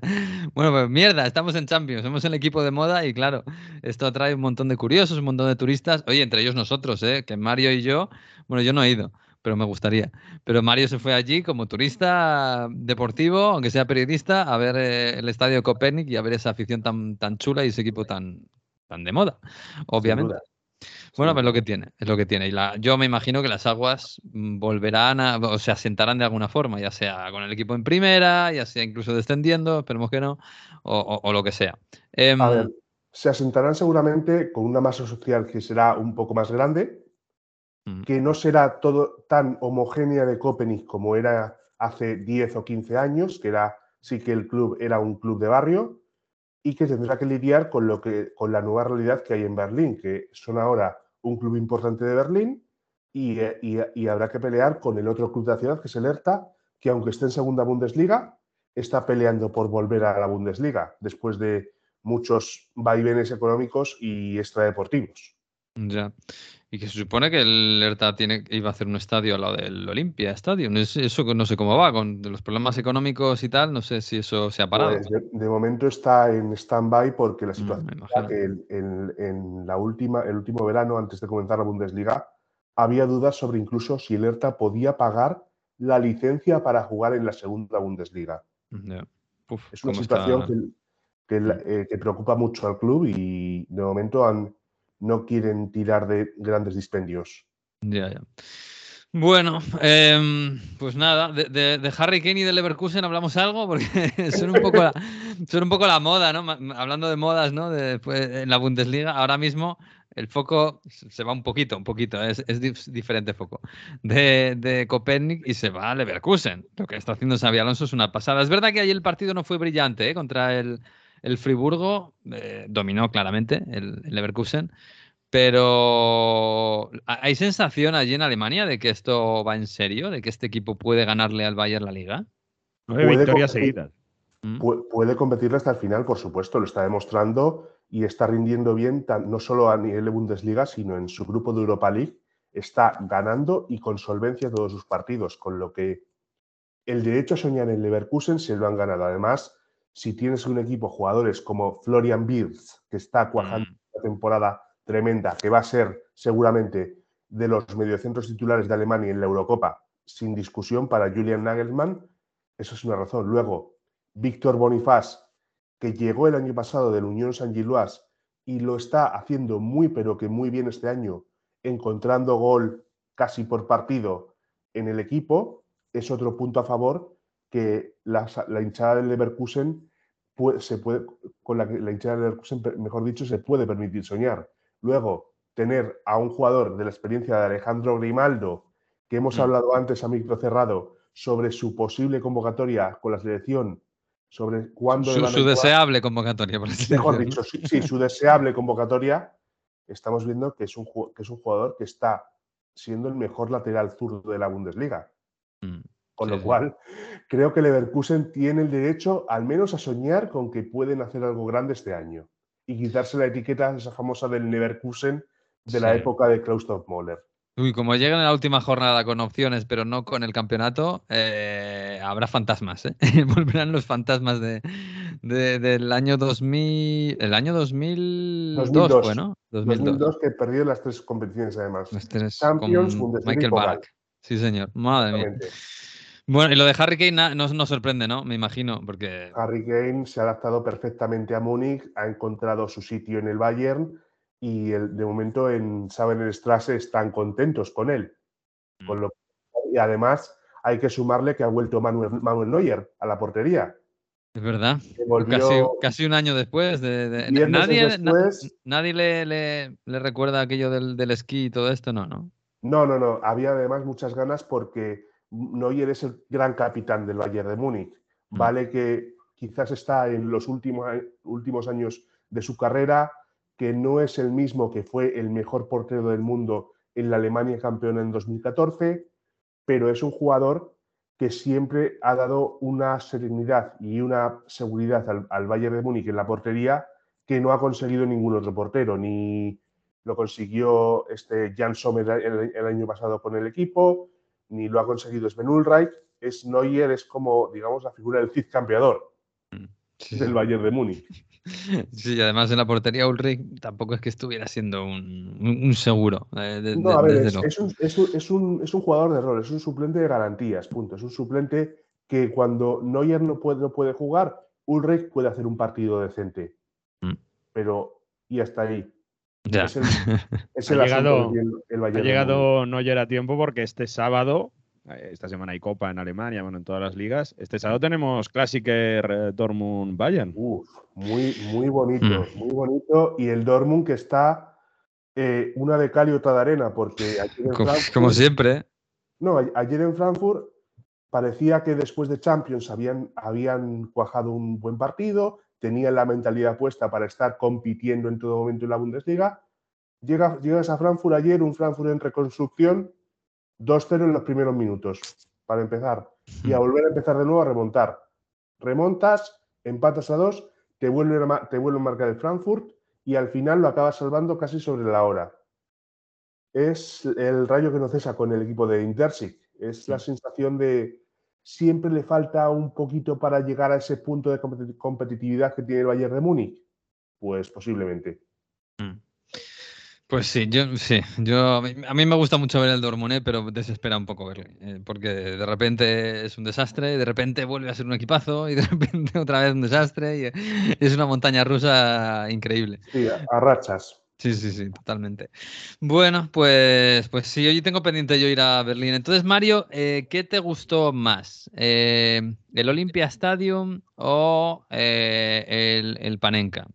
Bueno, pues mierda, estamos en Champions, somos el equipo de moda y claro, esto atrae un montón de curiosos, un montón de turistas. Oye, entre ellos nosotros, ¿eh? Que Mario y yo, bueno, yo no he ido, pero me gustaría. Pero Mario se fue allí como turista deportivo, aunque sea periodista, a ver eh, el estadio de Copernic y a ver esa afición tan, tan chula y ese equipo tan, tan de moda, obviamente. Bueno, pues lo que tiene, es lo que tiene. Y la, yo me imagino que las aguas volverán a, o se asentarán de alguna forma, ya sea con el equipo en primera, ya sea incluso descendiendo, esperemos que no, o, o- o lo que sea. Em, A ver, se asentarán seguramente con una masa social que será un poco más grande, mm, que no será todo tan homogénea de Köpenick como era hace 10 o 15 años, que era sí que el club era un club de barrio y que tendrá que lidiar con lo que con la nueva realidad que hay en Berlín, que son ahora un club importante de Berlín y, y habrá que pelear con el otro club de la ciudad, que es el Hertha, que aunque esté en segunda Bundesliga, está peleando por volver a la Bundesliga después de muchos vaivenes económicos y extradeportivos. ya. Y que se supone que el Hertha tiene, iba a hacer un estadio al lado del Olympia Stadium. Es- Eso no sé cómo va, con los problemas económicos y tal, no sé si eso se ha parado. Pues de, de momento está en stand-by porque la Mm, situación imagino. que el- en, en la última, el último verano, antes de comenzar la Bundesliga, había dudas sobre incluso si el Hertha podía pagar la licencia para jugar en la segunda Bundesliga. Uf, Es una situación está- que, que la- eh, que preocupa mucho al club y de momento han- no quieren tirar de grandes dispendios. Ya, ya. Bueno, em, pues nada, de, Harry Kane y de Leverkusen hablamos algo porque son un poco la, son un poco la moda, ¿no? Hablando de modas, ¿no? Pues, en la Bundesliga, ahora mismo el foco se va un poquito, un poquito, es, es dif- diferente foco. De, de Copernic y se va a Leverkusen. Lo que está haciendo Xabi Alonso es una pasada. Es verdad que ayer el partido no fue brillante, ¿eh? Contra el, el Friburgo, eh, dominó claramente el, el Leverkusen. Pero ¿ha- ¿hay sensación allí en Alemania de que esto va en serio? ¿De que este equipo puede ganarle al Bayern la liga? Nueve Puede victorias competir. seguidas. ¿Mm? Pu- Puede competirle hasta el final, por supuesto, lo está demostrando y está rindiendo bien, tan- no solo a nivel de Bundesliga, sino en su grupo de Europa League. Está ganando y con solvencia todos sus partidos, con lo que el derecho a soñar en Leverkusen se lo han ganado. Además, si tienes un equipo, jugadores como Florian Wirtz, que está cuajando Mm. una temporada tremenda, que va a ser seguramente de los mediocentros titulares de Alemania en la Eurocopa, sin discusión para Julian Nagelsmann, eso es una razón. Luego, Víctor Bonifaz, que llegó el año pasado del Unión San Gilois y lo está haciendo muy, pero que muy bien este año encontrando gol casi por partido en el equipo, es otro punto a favor que la, la hinchada del Leverkusen puede- se puede, con la que la hinchada del Leverkusen, mejor dicho, se puede permitir soñar. Luego, tener a un jugador de la experiencia de Alejandro Grimaldo, que hemos Mm. hablado antes a micro cerrado, sobre su posible convocatoria con la selección, sobre cuándo Su, deseable convocatoria, por mejor dicho, sí, sí, su deseable convocatoria, estamos viendo que es, un, que es un jugador que está siendo el mejor lateral zurdo de la Bundesliga. Mm, Con sí, lo sí. cual, creo que Leverkusen tiene el derecho al menos a soñar con que pueden hacer algo grande este año y quitarse la etiqueta esa famosa del Leverkusen de la época de Klaus Moller. Uy, como lleguen en la última jornada con opciones, pero no con el campeonato, eh, habrá fantasmas, ¿eh? Volverán los fantasmas de, de- del año 2000. El año 2002, 2002. fue, ¿no? 2002. 2002 que perdió las tres competiciones además. Los tres Champions, con Bundesliga y Michael. Ballack. Sí, señor. Madre mía. Bueno, y lo de Harry Kane na- no nos sorprende, ¿no? Me imagino, porque Harry Kane se ha adaptado perfectamente a Múnich, ha encontrado su sitio en el Bayern y el- de momento en Strasse están contentos con él. Mm. Con lo- y además hay que sumarle que ha vuelto Manuel, Manuel Neuer a la portería. es verdad. volvió Casi, casi un año después de. de- nadie na- después. nadie le, le- le recuerda aquello del, del esquí y todo esto, no, ¿no? No, no, no. Había además muchas ganas porque Neuer es el gran capitán del Bayern de Múnich. Mm. Vale que quizás está en los últimos, últimos años de su carrera, que no es el mismo que fue el mejor portero del mundo en la Alemania campeona en 2014, pero es un jugador que siempre ha dado una serenidad y una seguridad al, al Bayern de Múnich en la portería que no ha conseguido ningún otro portero, ni lo consiguió este Jan Sommer el, el año pasado con el equipo, ni lo ha conseguido Sven Ulreich. Es Neuer es como, digamos, la figura del Cid campeador Sí, del. Bayern de Múnich. Sí, y además en la portería Ulrich tampoco es que estuviera siendo un, seguro. eh, de- No, a ver, un- es un- es un jugador de rol, es un suplente de garantías, punto. Es un suplente que cuando Neuer no puede, no puede jugar, Ulrich puede hacer un partido decente. Mm. Pero, y hasta ahí. Ya. Es el, es Ha el llegado- el Ha llegado Neuer a tiempo porque este sábado, eh, esta semana hay Copa en Alemania, bueno, en todas las ligas. Este sábado tenemos Klassiker eh, Dortmund Bayern. Uf, muy, muy bonito, Mm. muy bonito. Y el Dortmund que está eh, una de cal y otra de arena, porque ayer en Como, Frankfurt- como siempre. No, ayer en Frankfurt parecía que después de Champions habían, habían cuajado un buen partido, tenían la mentalidad puesta para estar compitiendo en todo momento en la Bundesliga. Llega, llegas a Frankfurt ayer, un Frankfurt en reconstrucción, 2-0 en los primeros minutos, para empezar. Y a volver a empezar de nuevo a remontar. Remontas, empatas a dos, te vuelven a, te vuelven a marcar el Frankfurt y al final lo acabas salvando casi sobre la hora es el rayo que no cesa con el equipo de Intersic. Es la sensación de siempre le falta un poquito para llegar a ese punto de competi- competitividad que tiene el Bayern de Múnich. Pues posiblemente. Pues sí, yo sí, yo a mí, me gusta mucho ver el Dortmund, eh, pero desespera un poco verle, eh, porque de repente es un desastre, de repente vuelve a ser un equipazo y de repente otra vez un desastre y es una montaña rusa increíble. Sí, a, a rachas. Sí, sí, sí, totalmente. Bueno, pues, pues sí, hoy tengo pendiente yo ir a Berlín. Entonces, Mario, eh, ¿qué te gustó más? Eh, ¿El Olympia Stadium o eh, el, el Panenka?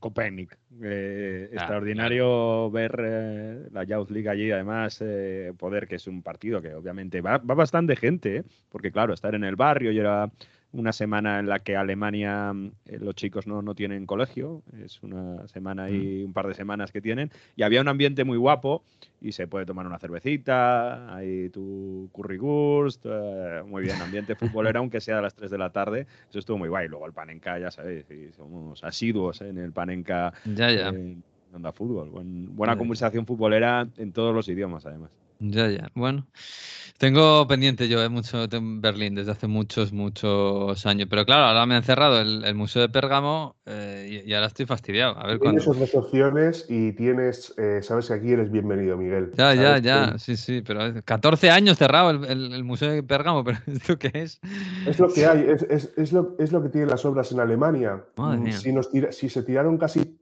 Copernic. Eh, Claro, extraordinario ver la Youth League allí, además, poder, que es un partido que obviamente va, va bastante gente, ¿eh? porque claro, estar en el barrio y era una semana en la que Alemania, eh, los chicos no, no tienen colegio, es una semana y un par de semanas que tienen, y había un ambiente muy guapo y se puede tomar una cervecita, hay tu currywurst, eh, muy bien, ambiente futbolero, aunque sea a las 3 de la tarde, eso estuvo muy guay. Luego el Panenka, ya sabéis, y somos asiduos en el Panenka Ya, ya, en Onda Fútbol. Buen- buena Ya. conversación futbolera en todos los idiomas, además. Ya, ya. Bueno, tengo pendiente yo eh, mucho de Berlín desde hace muchos, muchos años. Pero claro, ahora me han cerrado el, el Museo de Pérgamo eh, y, y ahora estoy fastidiado. A ver Tienes cuándo. otras opciones y tienes, eh, sabes que aquí eres bienvenido, Miguel. Ya, ya, Sabes ya, sí, sí, pero es 14 años cerrado el, el- el Museo de Pérgamo, pero ¿esto qué es? Es lo que hay, es, es- es lo, es lo que tienen las obras en Alemania. Madre Mm, mía. Si, nos tira- si se tiraron casi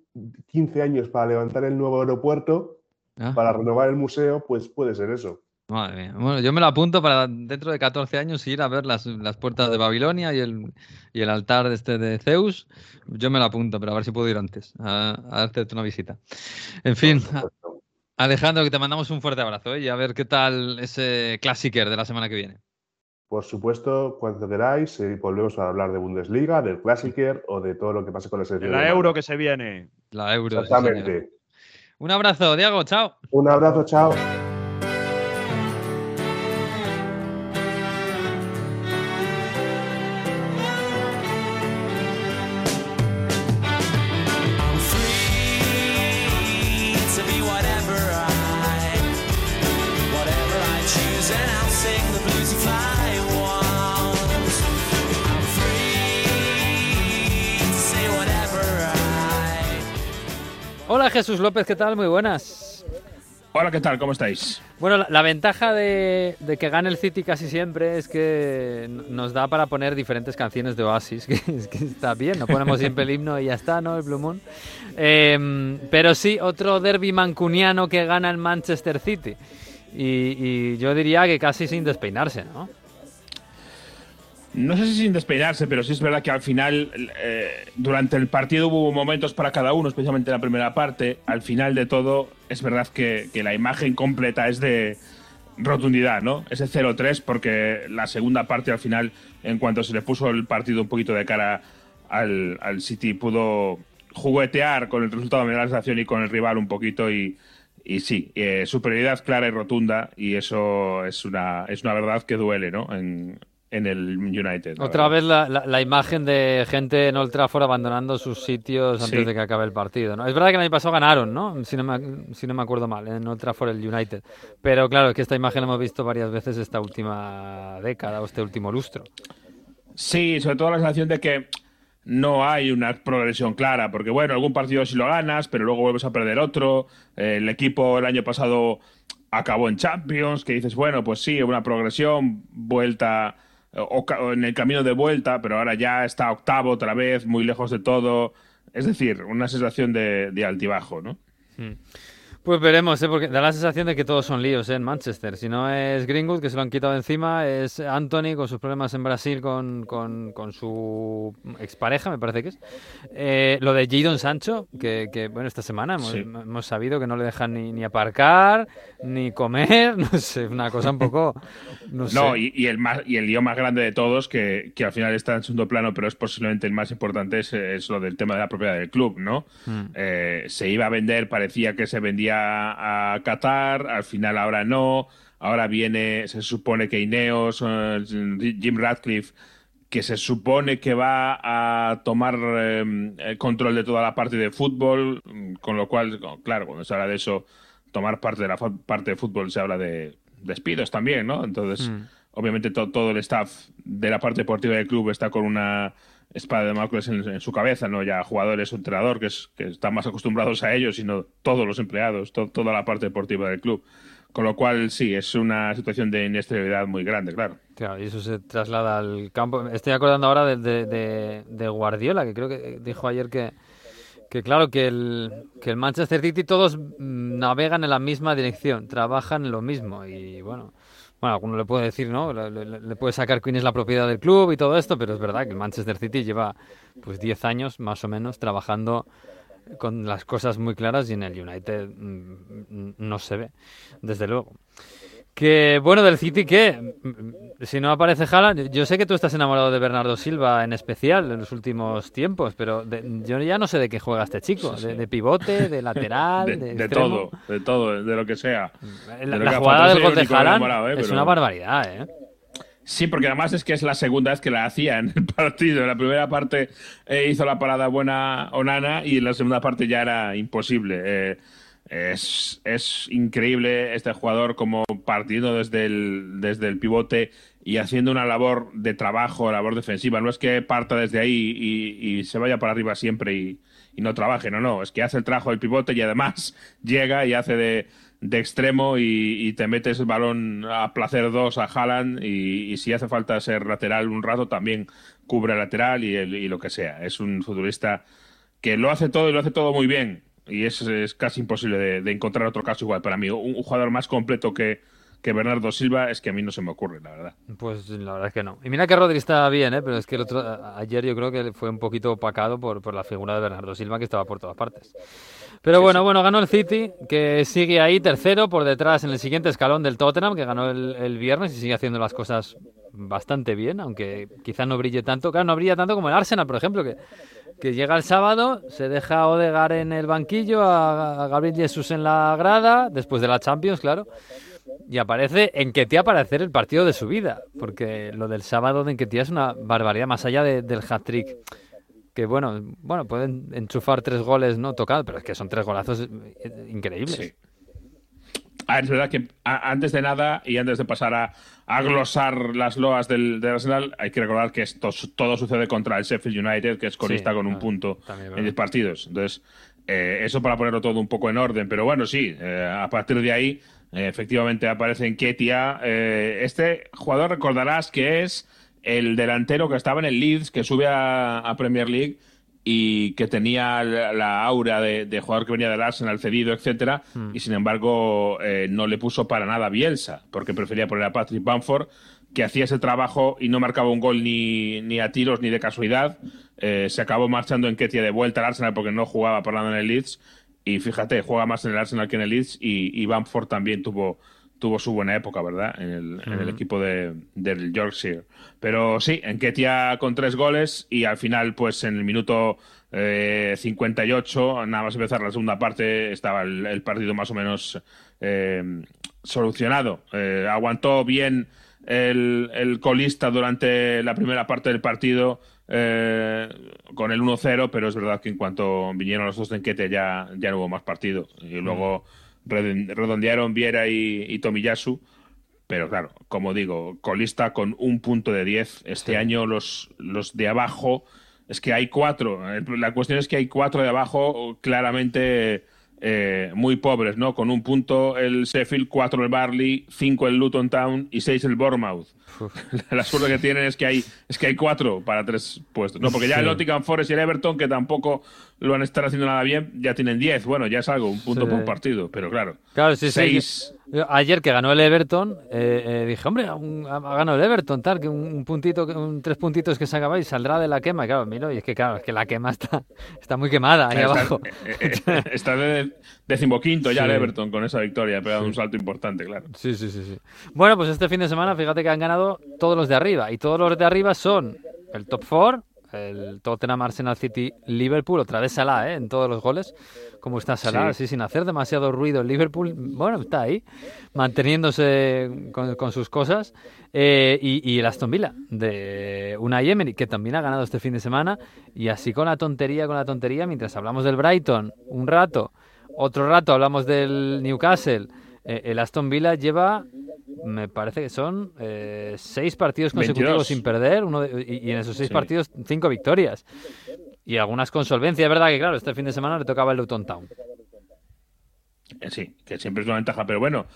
15 años para levantar el nuevo aeropuerto, Ah. para renovar el museo, pues puede ser eso. Madre mía. Bueno, yo me lo apunto para dentro de 14 años ir a ver las, las puertas de Babilonia y el, y el altar de este de Zeus. Yo me lo apunto, pero a ver si puedo ir antes a, a darte una visita. En fin. Alejandro, que te mandamos un fuerte abrazo ¿eh? y a ver qué tal ese Classicer de la semana que viene. Por supuesto, cuando queráis, eh, volvemos a hablar de Bundesliga, del Klassiker o de todo lo que pase con la De selección. la alemana. euro que se viene. La Euro. Exactamente. Un abrazo, Diego, chao. Un abrazo, chao. Jesús López, ¿qué tal? Muy buenas. Hola, ¿qué tal? ¿Cómo estáis? Bueno, la, la ventaja de, de que gane el City casi siempre es que nos da para poner diferentes canciones de Oasis, que, es que está bien, no ponemos siempre el himno y ya está, ¿no? El Blue Moon. Em, pero sí, otro derby mancuniano que gana el Manchester City. Y, y yo diría que casi sin despeinarse, ¿no? No sé si sin despeinarse, pero sí es verdad que al final, eh, durante el partido hubo momentos para cada uno, especialmente en la primera parte. Al final de todo, es verdad que, que la imagen completa es de rotundidad, ¿no? Ese 0-3, porque la segunda parte al final, en cuanto se le puso el partido un poquito de cara al, al City, pudo juguetear con el resultado de la sensación y con el rival un poquito y, y sí, eh, superioridad clara y rotunda y eso es una, es una verdad que duele, ¿no? En, en el United. Otra vez la, la- la imagen de gente en Old Trafford abandonando sus sitios antes Sí. de que acabe el partido. ¿no? Es verdad que el año pasado ganaron, ¿no? Si no, me, si no me acuerdo mal, en Old Trafford el United. Pero claro, es que esta imagen la hemos visto varias veces esta última década o este último lustro. Sí, sobre todo la sensación de que no hay una progresión clara, porque bueno, algún partido sí lo ganas, pero luego vuelves a perder otro. Eh, el equipo el año pasado acabó en Champions, que dices, bueno, pues sí, una progresión, vuelta o, ca- o en el camino de vuelta, pero ahora ya está octavo otra vez, muy lejos de todo. Es decir, una sensación de, de altibajo, ¿no? Pues veremos, ¿eh? porque da la sensación de que todos son líos ¿eh? en Manchester. Si no es Greenwood, que se lo han quitado encima, es Anthony con sus problemas en Brasil con, con, con su expareja, me parece que es. Eh, lo de Jadon Sancho, que, que, bueno, esta semana hemos, Sí. hemos sabido que no le dejan ni, ni aparcar, ni comer, no sé, una cosa un poco... No, sé. Y, y el más, y el lío más grande de todos, que, que al final está en segundo plano, pero es posiblemente el más importante, es, es lo del tema de la propiedad del club, ¿no? Mm. Eh, se iba a vender, parecía que se vendía a Qatar, al final ahora no. Ahora viene, se supone que Ineos, eh, Jim Radcliffe, que se supone que va a tomar eh, el control de toda la parte de fútbol, con lo cual, claro, cuando se habla de eso, tomar parte de la parte de fútbol se habla de despidos también, ¿no? Entonces, Mm. obviamente to- todo el staff de la parte deportiva del club está con una Damocles en, en su cabeza, no ya jugadores o entrenador que, es, que están más acostumbrados a ello, sino todos los empleados, to- toda la parte deportiva del club. Con lo cual, sí, es una situación de inestabilidad muy grande, claro. Claro, y eso se traslada al campo. Estoy acordando ahora de, de- de- de Guardiola, que creo que dijo ayer que, que claro, que el, que el Manchester City todos navegan en la misma dirección, trabajan en lo mismo. Y bueno, bueno, alguno le puede decir, ¿no? Le, le- puede sacar quién es la propiedad del club y todo esto, pero es verdad que el Manchester City lleva pues 10 años más o menos trabajando con las cosas muy claras y en el United mm, no se ve, desde luego. Que bueno, del City, ¿qué? Si no aparece Haaland, yo sé que tú estás enamorado de Bernardo Silva en especial en los últimos tiempos, pero de- yo ya no sé de qué juega este chico, de, de pivote, de lateral, De, de, todo, de todo, de lo que sea. La, la que jugada del gol de Haaland ¿eh? es una barbaridad, ¿eh? Sí, porque además es que es la segunda vez que la hacía en el partido. En la primera parte eh, hizo la parada buena Onana y en la segunda parte ya era imposible. Eh, es, es increíble este jugador como partiendo desde el, desde el pivote y haciendo una labor de trabajo, labor defensiva. No es que parta desde ahí y, se vaya para arriba siempre y, no trabaje, no, no. Es que hace el trabajo del pivote y además llega y hace de, de extremo y, te metes el balón a placer dos a Haaland y, si hace falta ser lateral un rato también cubre lateral y lo que sea. Es un futbolista que lo hace todo y lo hace todo muy bien. Y es, es casi imposible de, de encontrar otro caso igual para mí. Un, jugador más completo que, que Bernardo Silva es que a mí no se me ocurre, la verdad. Pues la verdad es que no. Y mira que Rodri está bien, ¿eh? pero es que el otro, ayer yo creo que fue un poquito opacado por, por la figura de Bernardo Silva que estaba por todas partes. Pero bueno, bueno, ganó el City, que sigue ahí tercero por detrás en el siguiente escalón del Tottenham, que ganó el, el viernes y sigue haciendo las cosas bastante bien, aunque quizás no brille tanto. Claro, no brilla tanto como el Arsenal, por ejemplo, que, que llega el sábado, se deja a Odegar en el banquillo, a, a Gabriel Jesús en la grada, después de la Champions, claro. Y aparece Enquetia para hacer el partido de su vida, porque lo del sábado de Enquetia es una barbaridad, más allá de- del hat-trick. Que bueno, bueno, pueden enchufar tres goles no tocados, pero es que son tres golazos eh, increíbles. Sí. A ver, es verdad que antes de nada y antes de pasar a, a glosar las loas del, del Arsenal, hay que recordar que esto todo sucede contra el Sheffield United, que es colista Sí, con un ah, punto en verdad. 10 partidos. Entonces, eh, eso para ponerlo todo un poco en orden. Pero bueno, sí, eh, a partir de ahí, eh, efectivamente aparece en Ketia. Eh, este jugador recordarás que es el delantero que estaba en el Leeds, que sube a, a Premier League y que tenía la, la aura de, de jugador que venía del Arsenal cedido, etcétera, y sin embargo eh, no le puso para nada Bielsa, porque prefería poner a Patrick Bamford, que hacía ese trabajo y no marcaba un gol ni, ni a tiros ni de casualidad. Eh, se acabó marchando en Ketia de vuelta al Arsenal porque no jugaba por nada en el Leeds. Y fíjate, juega más en el Arsenal que en el Leeds y, y Bamford también tuvo, tuvo su buena época, ¿verdad? En el, en el equipo de, del Yorkshire. Pero sí, en Ketia con tres goles y al final, pues en el minuto eh, 58, nada más empezar la segunda parte, estaba el, el partido más o menos eh, solucionado. Eh, aguantó bien el, el colista durante la primera parte del partido eh, con el 1-0, pero es verdad que en cuanto vinieron los dos de enquete ya, ya no hubo más partido. Y luego redondearon Viera y, y Tomiyasu. Pero claro, como digo, colista con un punto de 10. Este año los, los de abajo, es que hay cuatro. El- La cuestión es que hay cuatro de abajo claramente eh, muy pobres, ¿no? Con un punto el Sheffield, cuatro el Barley, cinco el Luton Town y seis el Bournemouth. La suerte que tienen es que hay es que hay cuatro para tres puestos. No, porque ya el Nottingham Forest y el Everton, que tampoco lo han estado haciendo nada bien, ya tienen diez. Bueno, ya es algo, un punto Sí. por partido. Pero claro, Claro, sí, sí. seis. Ayer que ganó el Everton, eh, eh, dije, hombre, un- ha, ganado el Everton, tal, que un, un puntito, un, tres puntitos que se acaba y saldrá de la quema. Y claro, miro, y es que claro, es que la quema está, está muy quemada ahí Está, abajo. eh, eh, está de decimoquinto ya Sí. el Everton con esa victoria, ha pegado un salto importante, claro. Sí, sí, sí, sí. Bueno, pues este fin de semana, fíjate que han ganado todos los de arriba. Y todos los de arriba son el top 4, el Tottenham, Arsenal City, Liverpool, otra vez Salah, ¿eh? En todos los goles. Como está Salah, Sí. así sin hacer demasiado ruido. El Liverpool, bueno, está ahí, manteniéndose con, con sus cosas. Eh, y, y el Aston Villa, de Unai Emery, que también ha ganado este fin de semana. Y así con la tontería, con la tontería, mientras hablamos del Brighton un rato, otro rato hablamos del Newcastle. eh, el Aston Villa lleva, me parece que son eh, seis partidos consecutivos 22. sin perder, uno de- y, y en esos seis Sí. partidos cinco victorias. Y algunas con solvencia. Es verdad que, claro, este fin de semana le tocaba el Luton Town. Eh, Sí, que siempre es una ventaja, pero bueno,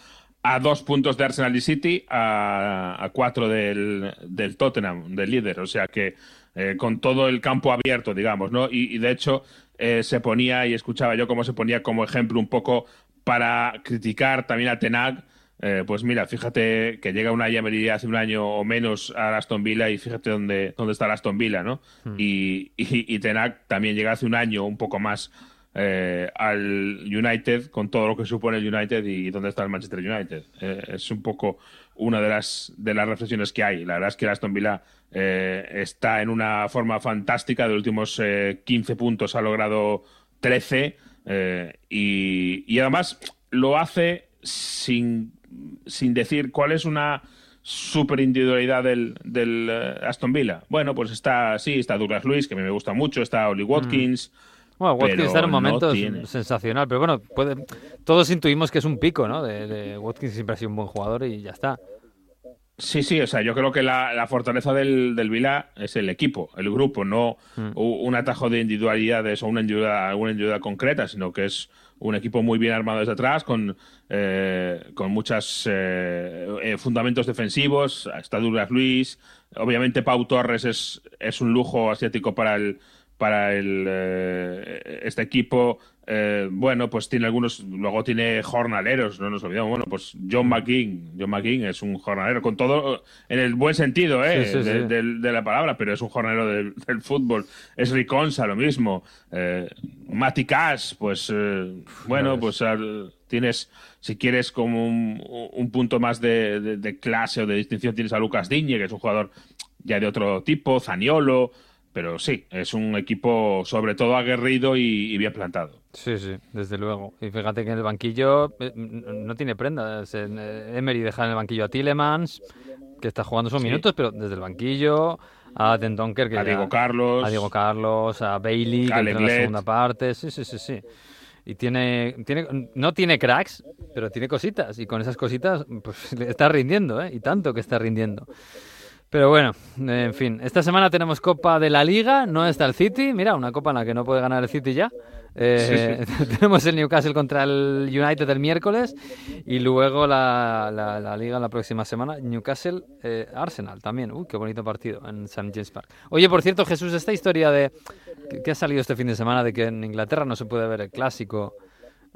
a dos puntos de Arsenal y City, a, a cuatro del, del Tottenham, del líder, o sea que eh, con todo el campo abierto, digamos, ¿no? Y, y de hecho eh, se ponía, y escuchaba yo cómo se ponía como ejemplo un poco para criticar también a Tenag, eh, pues mira, fíjate que llega una Emery hace un año o menos a Aston Villa y fíjate dónde, dónde está Aston Villa, ¿no? Y, y, y también llega hace un año, un poco más, eh, al United con todo lo que supone el United y dónde está el Manchester United. Eh, es un poco una de las, de las reflexiones que hay. La verdad es que el Aston Villa está en una forma fantástica. De los últimos eh, 15 puntos ha logrado 13 eh, y, y además lo hace sin, sin decir cuál es una super individualidad del, del eh, Aston Villa. Bueno, pues está, sí, está Douglas Luis, que a mí me gusta mucho, está Oli Watkins. Bueno, Watkins está en un momento sensacional, pero bueno, puede, todos intuimos que es un pico, ¿no? De, de Watkins siempre ha sido un buen jugador y ya está. Sí, sí, o sea, yo creo que la, la fortaleza del, del Vila es el equipo, el grupo, no Mm. un atajo de individualidades o una individualidad, una individualidad concreta, sino que es un equipo muy bien armado desde atrás, con, eh, con muchos fundamentos defensivos. Está Douglas Luis, obviamente Pau Torres es, es un lujo asiático para el para el, eh, este equipo. Eh, bueno, pues tiene algunos, luego tiene jornaleros, no nos olvidamos. Bueno, pues John McKean, John McKean es un jornalero, con todo, en el buen sentido ¿eh? Sí, sí, de, sí. de- de la palabra, pero es un jornalero del, del fútbol. Es Riconsa, lo mismo. Eh, Mati Cash, pues eh, bueno, pues al- tienes, si quieres como un, un punto más de, de- de clase o de distinción, tienes a Lucas Diñe, que es un jugador ya de otro tipo, Zaniolo. Pero sí, es un equipo sobre todo aguerrido y- y bien plantado. Sí, sí, desde luego. Y fíjate que en el banquillo eh, no tiene prendas. En, eh, Emery deja en el banquillo a Tillemans, que está jugando sus Sí. minutos, pero desde el banquillo a Den Donker, que A ya- Diego Carlos. a Diego Carlos, a Bailey, que entra en la segunda parte. Sí, sí, sí, sí. Y tiene, tiene, no tiene cracks, pero tiene cositas. Y con esas cositas, pues le está rindiendo, ¿eh? Y tanto que está rindiendo. Pero bueno, en fin. Esta semana tenemos Copa de la Liga, no está el City. Mira, una copa en la que no puede ganar el City ya. Eh, tenemos el Newcastle contra el United el miércoles y luego la, la- la Liga la próxima semana. Newcastle eh, Arsenal también. Uy, qué bonito partido en St. James Park. Oye, por cierto, Jesús, esta historia de que, que ha salido este fin de semana de que en Inglaterra no se puede ver el clásico.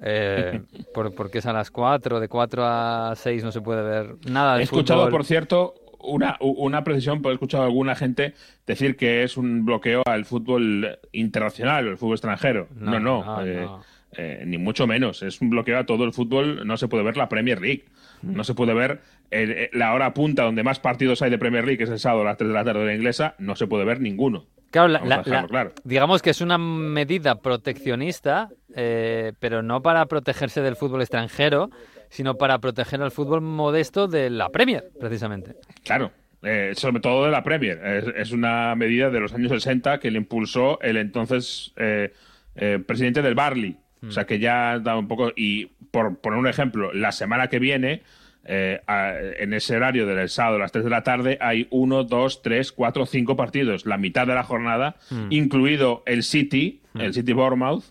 eh, por- porque es a las 4, de 4 a 6 no se puede ver nada de He escuchado, fútbol. por cierto, una, una precisión, porque he escuchado a alguna gente decir que es un bloqueo al fútbol internacional, al fútbol extranjero. No, no, no, eh, no. eh, ni mucho menos. Es un bloqueo a todo el fútbol. No se puede ver la Premier League. No se puede ver el- eh, la hora punta donde más partidos hay de Premier League, que es el sábado a las 3 de la tarde de la inglesa. No se puede ver ninguno. Claro, la- la- la- claro. digamos que es una medida proteccionista, eh, pero no para protegerse del fútbol extranjero, sino para proteger al fútbol modesto de la Premier, precisamente. Claro, eh, sobre todo de la Premier. Es, es una medida de los años 60 que le impulsó el entonces eh, eh, presidente del Barley. O sea que ya da un poco. Y por poner un ejemplo, la semana que viene, eh, a- en ese horario del sábado a las 3 de la tarde, hay uno, dos, tres, cuatro, cinco partidos. La mitad de la jornada, incluido el City, el City Bournemouth.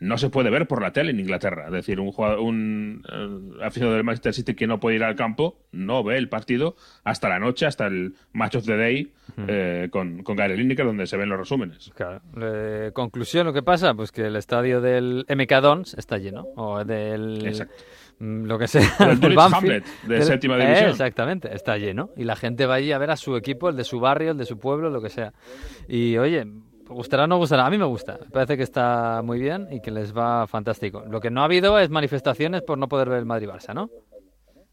No se puede ver por la tele en Inglaterra. Es decir, un, jugador, un eh, aficionado del Manchester City que no puede ir al campo no ve el partido hasta la noche, hasta el Match of the Day eh, con, con Gary Lineker, donde se ven los resúmenes. Claro. Eh, conclusión, lo que pasa, pues que el estadio del MK Dons está lleno, o del... Exacto. mm, Lo que sea. Del del Banfield, de del- séptima Eh, división. exactamente, está lleno. Y la gente va allí a ver a su equipo, el de su barrio, el de su pueblo, lo que sea. Y oye, gustará o no gustará, a mí me gusta. Me parece que está muy bien y que les va fantástico. Lo que no ha habido es manifestaciones por no poder ver el Madrid-Barça, ¿no?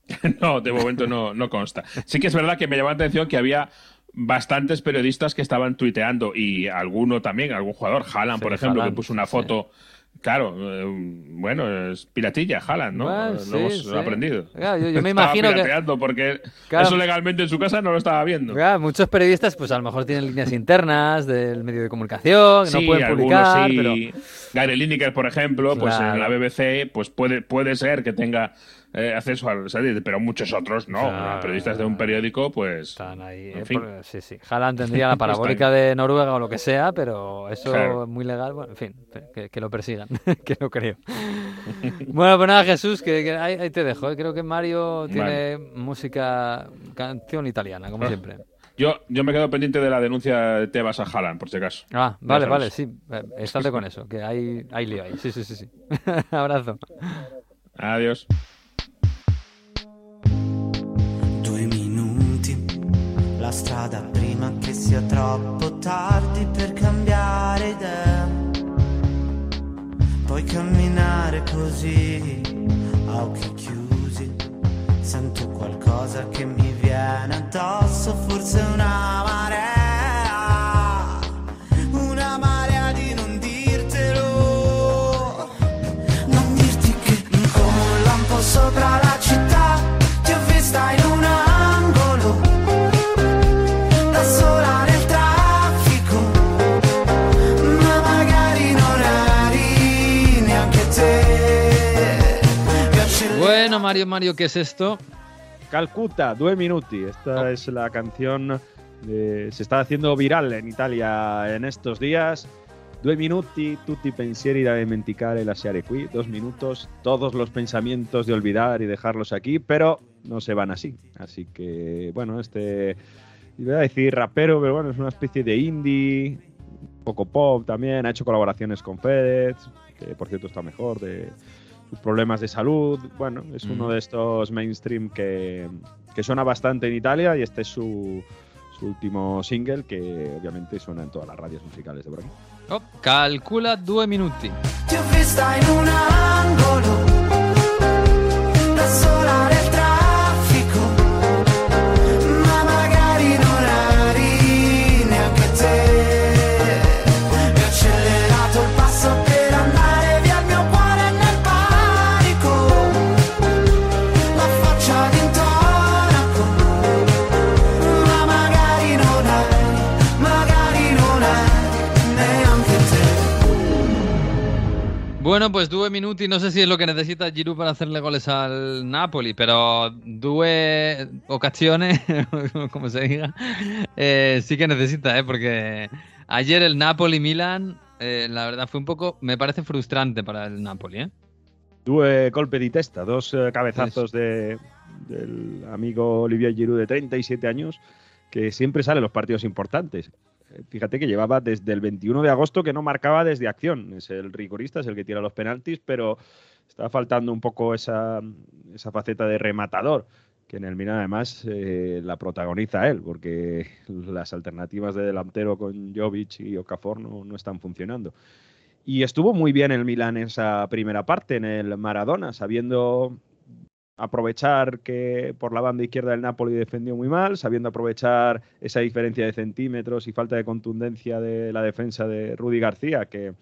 No, de momento no, no consta. Sí que es verdad que me llamó la atención que había bastantes periodistas que estaban tuiteando y alguno también, algún jugador, Haaland, Sí, por ejemplo, Haaland, que puso una sí. Claro, eh, bueno, es piratilla, Haaland, ¿no? Bueno, lo sí, hemos sí. aprendido. Claro, yo- yo me Estaba imagino que- porque Claro. eso legalmente en su casa no lo estaba viendo. Muchos periodistas, pues a lo mejor tienen líneas internas del medio de comunicación, que no Sí, pueden algunos publicar, sí. pero... Gary Lineker, por ejemplo, pues en la BBC, pues puede, puede ser que tenga eh, acceso al satélite, pero muchos otros no. Claro. Periodistas de un periódico, pues. Están ahí. En eh, fin. por- sí, sí. Haaland tendría la parabólica de Noruega o lo que sea, pero eso Claro. es muy legal. Bueno, en fin, que, que lo persigan, que no creo. bueno, pues nada, Jesús, que, que ahí, ahí te dejo. eh. Creo que Mario tiene música, canción italiana, como Ah. siempre. Yo, yo me quedo pendiente de la denuncia de Tebas a Haaland, por si acaso. Ah, vale, vale, sí. eh, Estate con eso, que hay, hay lío ahí. Sí, sí, sí, sí. Abrazo. Adiós. La strada prima che sia troppo tardi per cambiare idea. Puoi camminare così, a occhi chiusi. Sento qualcosa che mi viene addosso, forse una marea. Mario, Mario, ¿qué es esto? Calcuta, Due Minuti. Esta Oh. es la canción. de- se está haciendo viral en Italia en estos días. Due minuti, tutti pensieri da dimenticare lasciare qui. Dos minutos, todos los pensamientos de olvidar y dejarlos aquí, pero no se van así. Así que, bueno, este. Iba a decir rapero, pero bueno, es una especie de indie, un poco pop también. Ha hecho colaboraciones con Fedez. que por cierto está mejor, de problemas de salud. Bueno, es uno Mm. de estos mainstream que, que suena bastante en Italia y este es su, su último single que obviamente suena en todas las radios musicales de por aquí. Oh, calcula due minuti. Ti ho vista in un Bueno, pues due minuti, no sé si es lo que necesita Giroud para hacerle goles al Napoli, pero due ocasiones, como se diga, eh, sí que necesita, ¿eh? porque ayer el Napoli-Milan, eh, la verdad fue un poco, me parece frustrante para el Napoli. ¿eh? Due colpe di testa, dos eh, cabezazos de, del amigo Olivier Giroud de 37 años, que siempre sale en los partidos importantes. Fíjate que llevaba desde el 21 de agosto que no marcaba desde acción. Es el rigorista, es el que tira los penaltis, pero está faltando un poco esa, esa faceta de rematador, que en el Milan además eh, la protagoniza él, porque las alternativas de delantero con Jovic y Okafor no, no están funcionando. Y estuvo muy bien el Milan esa primera parte, en el Maradona, sabiendo aprovechar que por la banda izquierda el Napoli defendió muy mal, sabiendo aprovechar esa diferencia de centímetros y falta de contundencia de la defensa de Rudy García, que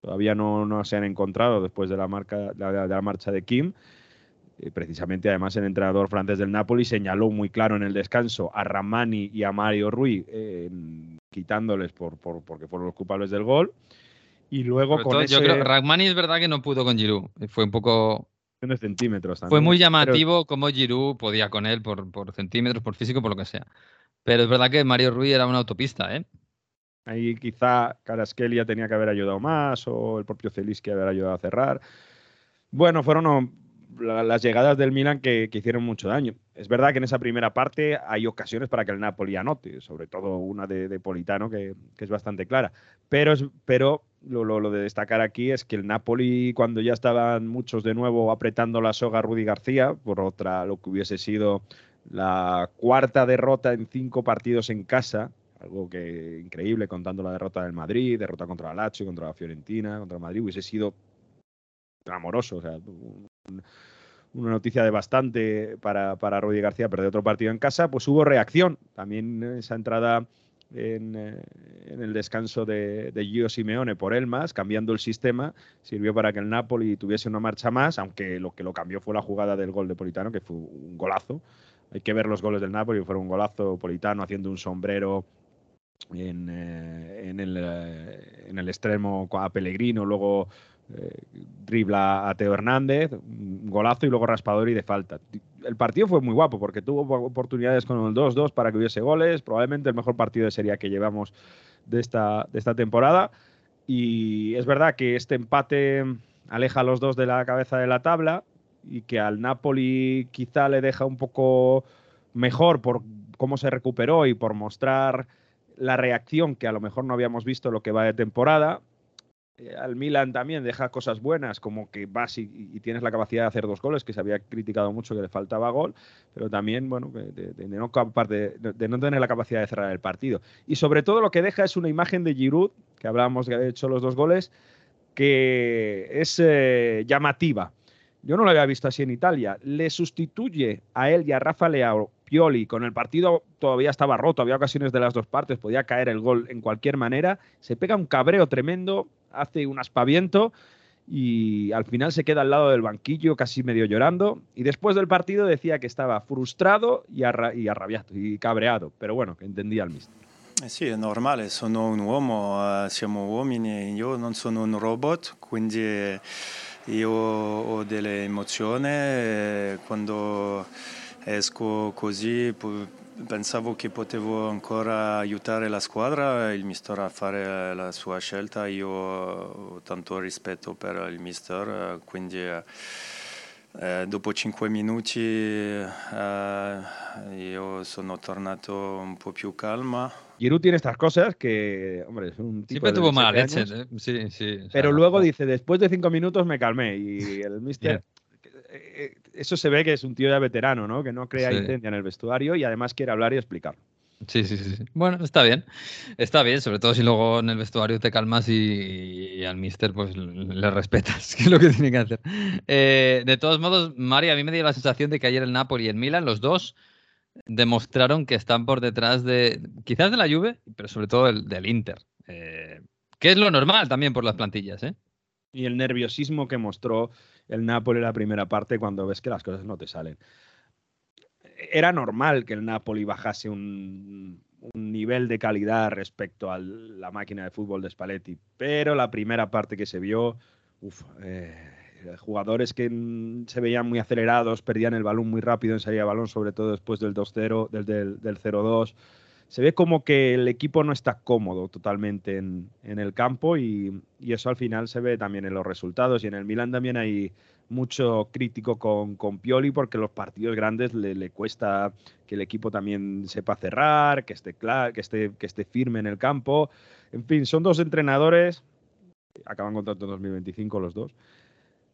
todavía no, no se han encontrado después de la, marca, la- de la marcha de Kim. Eh, precisamente, además, el entrenador francés del Napoli señaló muy claro en el descanso a Ramani y a Mario Rui, eh, quitándoles por, por- porque fueron los culpables del gol. Y luego con todo, ese Yo creo Ragmani es verdad que no pudo con Giroud, fue un poco, de centímetros fue muy llamativo cómo Giroud podía con él por, por centímetros, por físico, por lo que sea. Pero es verdad que Mario Rui era una autopista, ¿eh? Ahí quizá Karaskelia tenía que haber ayudado más o el propio Zeliski haber ayudado a cerrar. Bueno, fueron la- las llegadas del Milan que, que hicieron mucho daño. Es verdad que en esa primera parte hay ocasiones para que el Napoli anote, sobre todo una de, de Politano que, que es bastante clara. Pero, es- pero lo, lo- lo de destacar aquí es que el Napoli, cuando ya estaban muchos de nuevo apretando la soga a Rudy García, por otra, lo que hubiese sido la cuarta derrota en cinco partidos en casa, algo que increíble contando la derrota del Madrid, derrota contra la Lazio, contra la Fiorentina, contra el Madrid, hubiese sido amoroso, o sea, un- una noticia de bastante para, para Rudy García perder otro partido en casa, pues hubo reacción. También esa entrada en, eh, en el descanso de, de Gio Simeone por Elmas, cambiando el sistema, sirvió para que el Napoli tuviese una marcha más, aunque lo que lo cambió fue la jugada del gol de Politano, que fue un golazo. Hay que ver los goles del Napoli, fue un golazo Politano haciendo un sombrero en, eh, en, el, eh, en el extremo a Pellegrino, luego eh, dribla a Teo Hernández, golazo y luego raspador y de falta. El partido fue muy guapo porque tuvo oportunidades con el 2-2 para que hubiese goles, probablemente el mejor partido de serie que llevamos de esta temporada. Y es verdad que este empate aleja a los dos de la cabeza de la tabla y que al Napoli quizá le deja un poco mejor por cómo se recuperó y por mostrar la reacción que a lo mejor no habíamos visto lo que va de temporada. Eh, al Milan también deja cosas buenas, como que vas y, tienes la capacidad de hacer dos goles, que se había criticado mucho que le faltaba gol, pero también, bueno, de, no, tener la capacidad de cerrar el partido. Y sobre todo lo que deja es una imagen de Giroud, que hablábamos que había hecho los dos goles, que es eh, llamativa. Yo no lo había visto así en Italia. Le sustituye a él y a Rafa Leao Pioli. Con el partido todavía estaba roto, había ocasiones de las dos partes, podía caer el gol en cualquier manera. Se pega un cabreo tremendo, hace un aspaviento y al final se queda al lado del banquillo casi medio llorando. Y después del partido decía que estaba frustrado y, arra- y arrabiado y cabreado, pero bueno, que entendía al mister. Eh sì, è normale, sono un uomo, eh, siamo uomini, io non sono un robot, quindi io ho delle emozioni, quando esco così pensavo che potevo ancora aiutare la squadra, il mister a fare la sua scelta, io ho tanto rispetto per il mister, quindi eh, Eh, dopo 5 minuti eh, io sono tornato un po' più calma. Giroud tiene estas cosas que, hombre, es un tipo Siempre de tuvo mala 27 leche, años, ¿eh? Sí, sí. o sea, Pero luego dice, después de cinco minutos me calmé. Y el mister, eh, eso se ve que es un tío ya veterano, ¿no? Que no crea Sí. en el vestuario y además quiere hablar y explicar. Sí, sí, sí. Bueno, está bien. Está bien, sobre todo si luego en el vestuario te calmas y, y al mister pues le respetas, que es lo que tiene que hacer. Eh, de todos modos, Mari, a mí me dio la sensación de que ayer el Napoli y el Milan, los dos, demostraron que están por detrás de, quizás de la Juve, pero sobre todo del, del Inter. Eh, que es lo normal también por las plantillas, ¿eh? Y el nerviosismo que mostró el Napoli la primera parte cuando ves que las cosas no te salen. Era normal que el Napoli bajase un, nivel de calidad respecto a la máquina de fútbol de Spalletti, pero la primera parte que se vio, eh, jugadores que mm, se veían muy acelerados, perdían el balón muy rápido en salida de balón, sobre todo después del 2-0, del, del, del 0-2. Se ve como que el equipo no está cómodo totalmente en, en el campo y, y eso al final se ve también en los resultados. Y en el Milan también hay mucho crítico con, con Pioli porque los partidos grandes le, le cuesta que el equipo también sepa cerrar, que esté, cla- que, esté, que esté firme en el campo. En fin, son dos entrenadores, acaban contrato en 2025 los dos,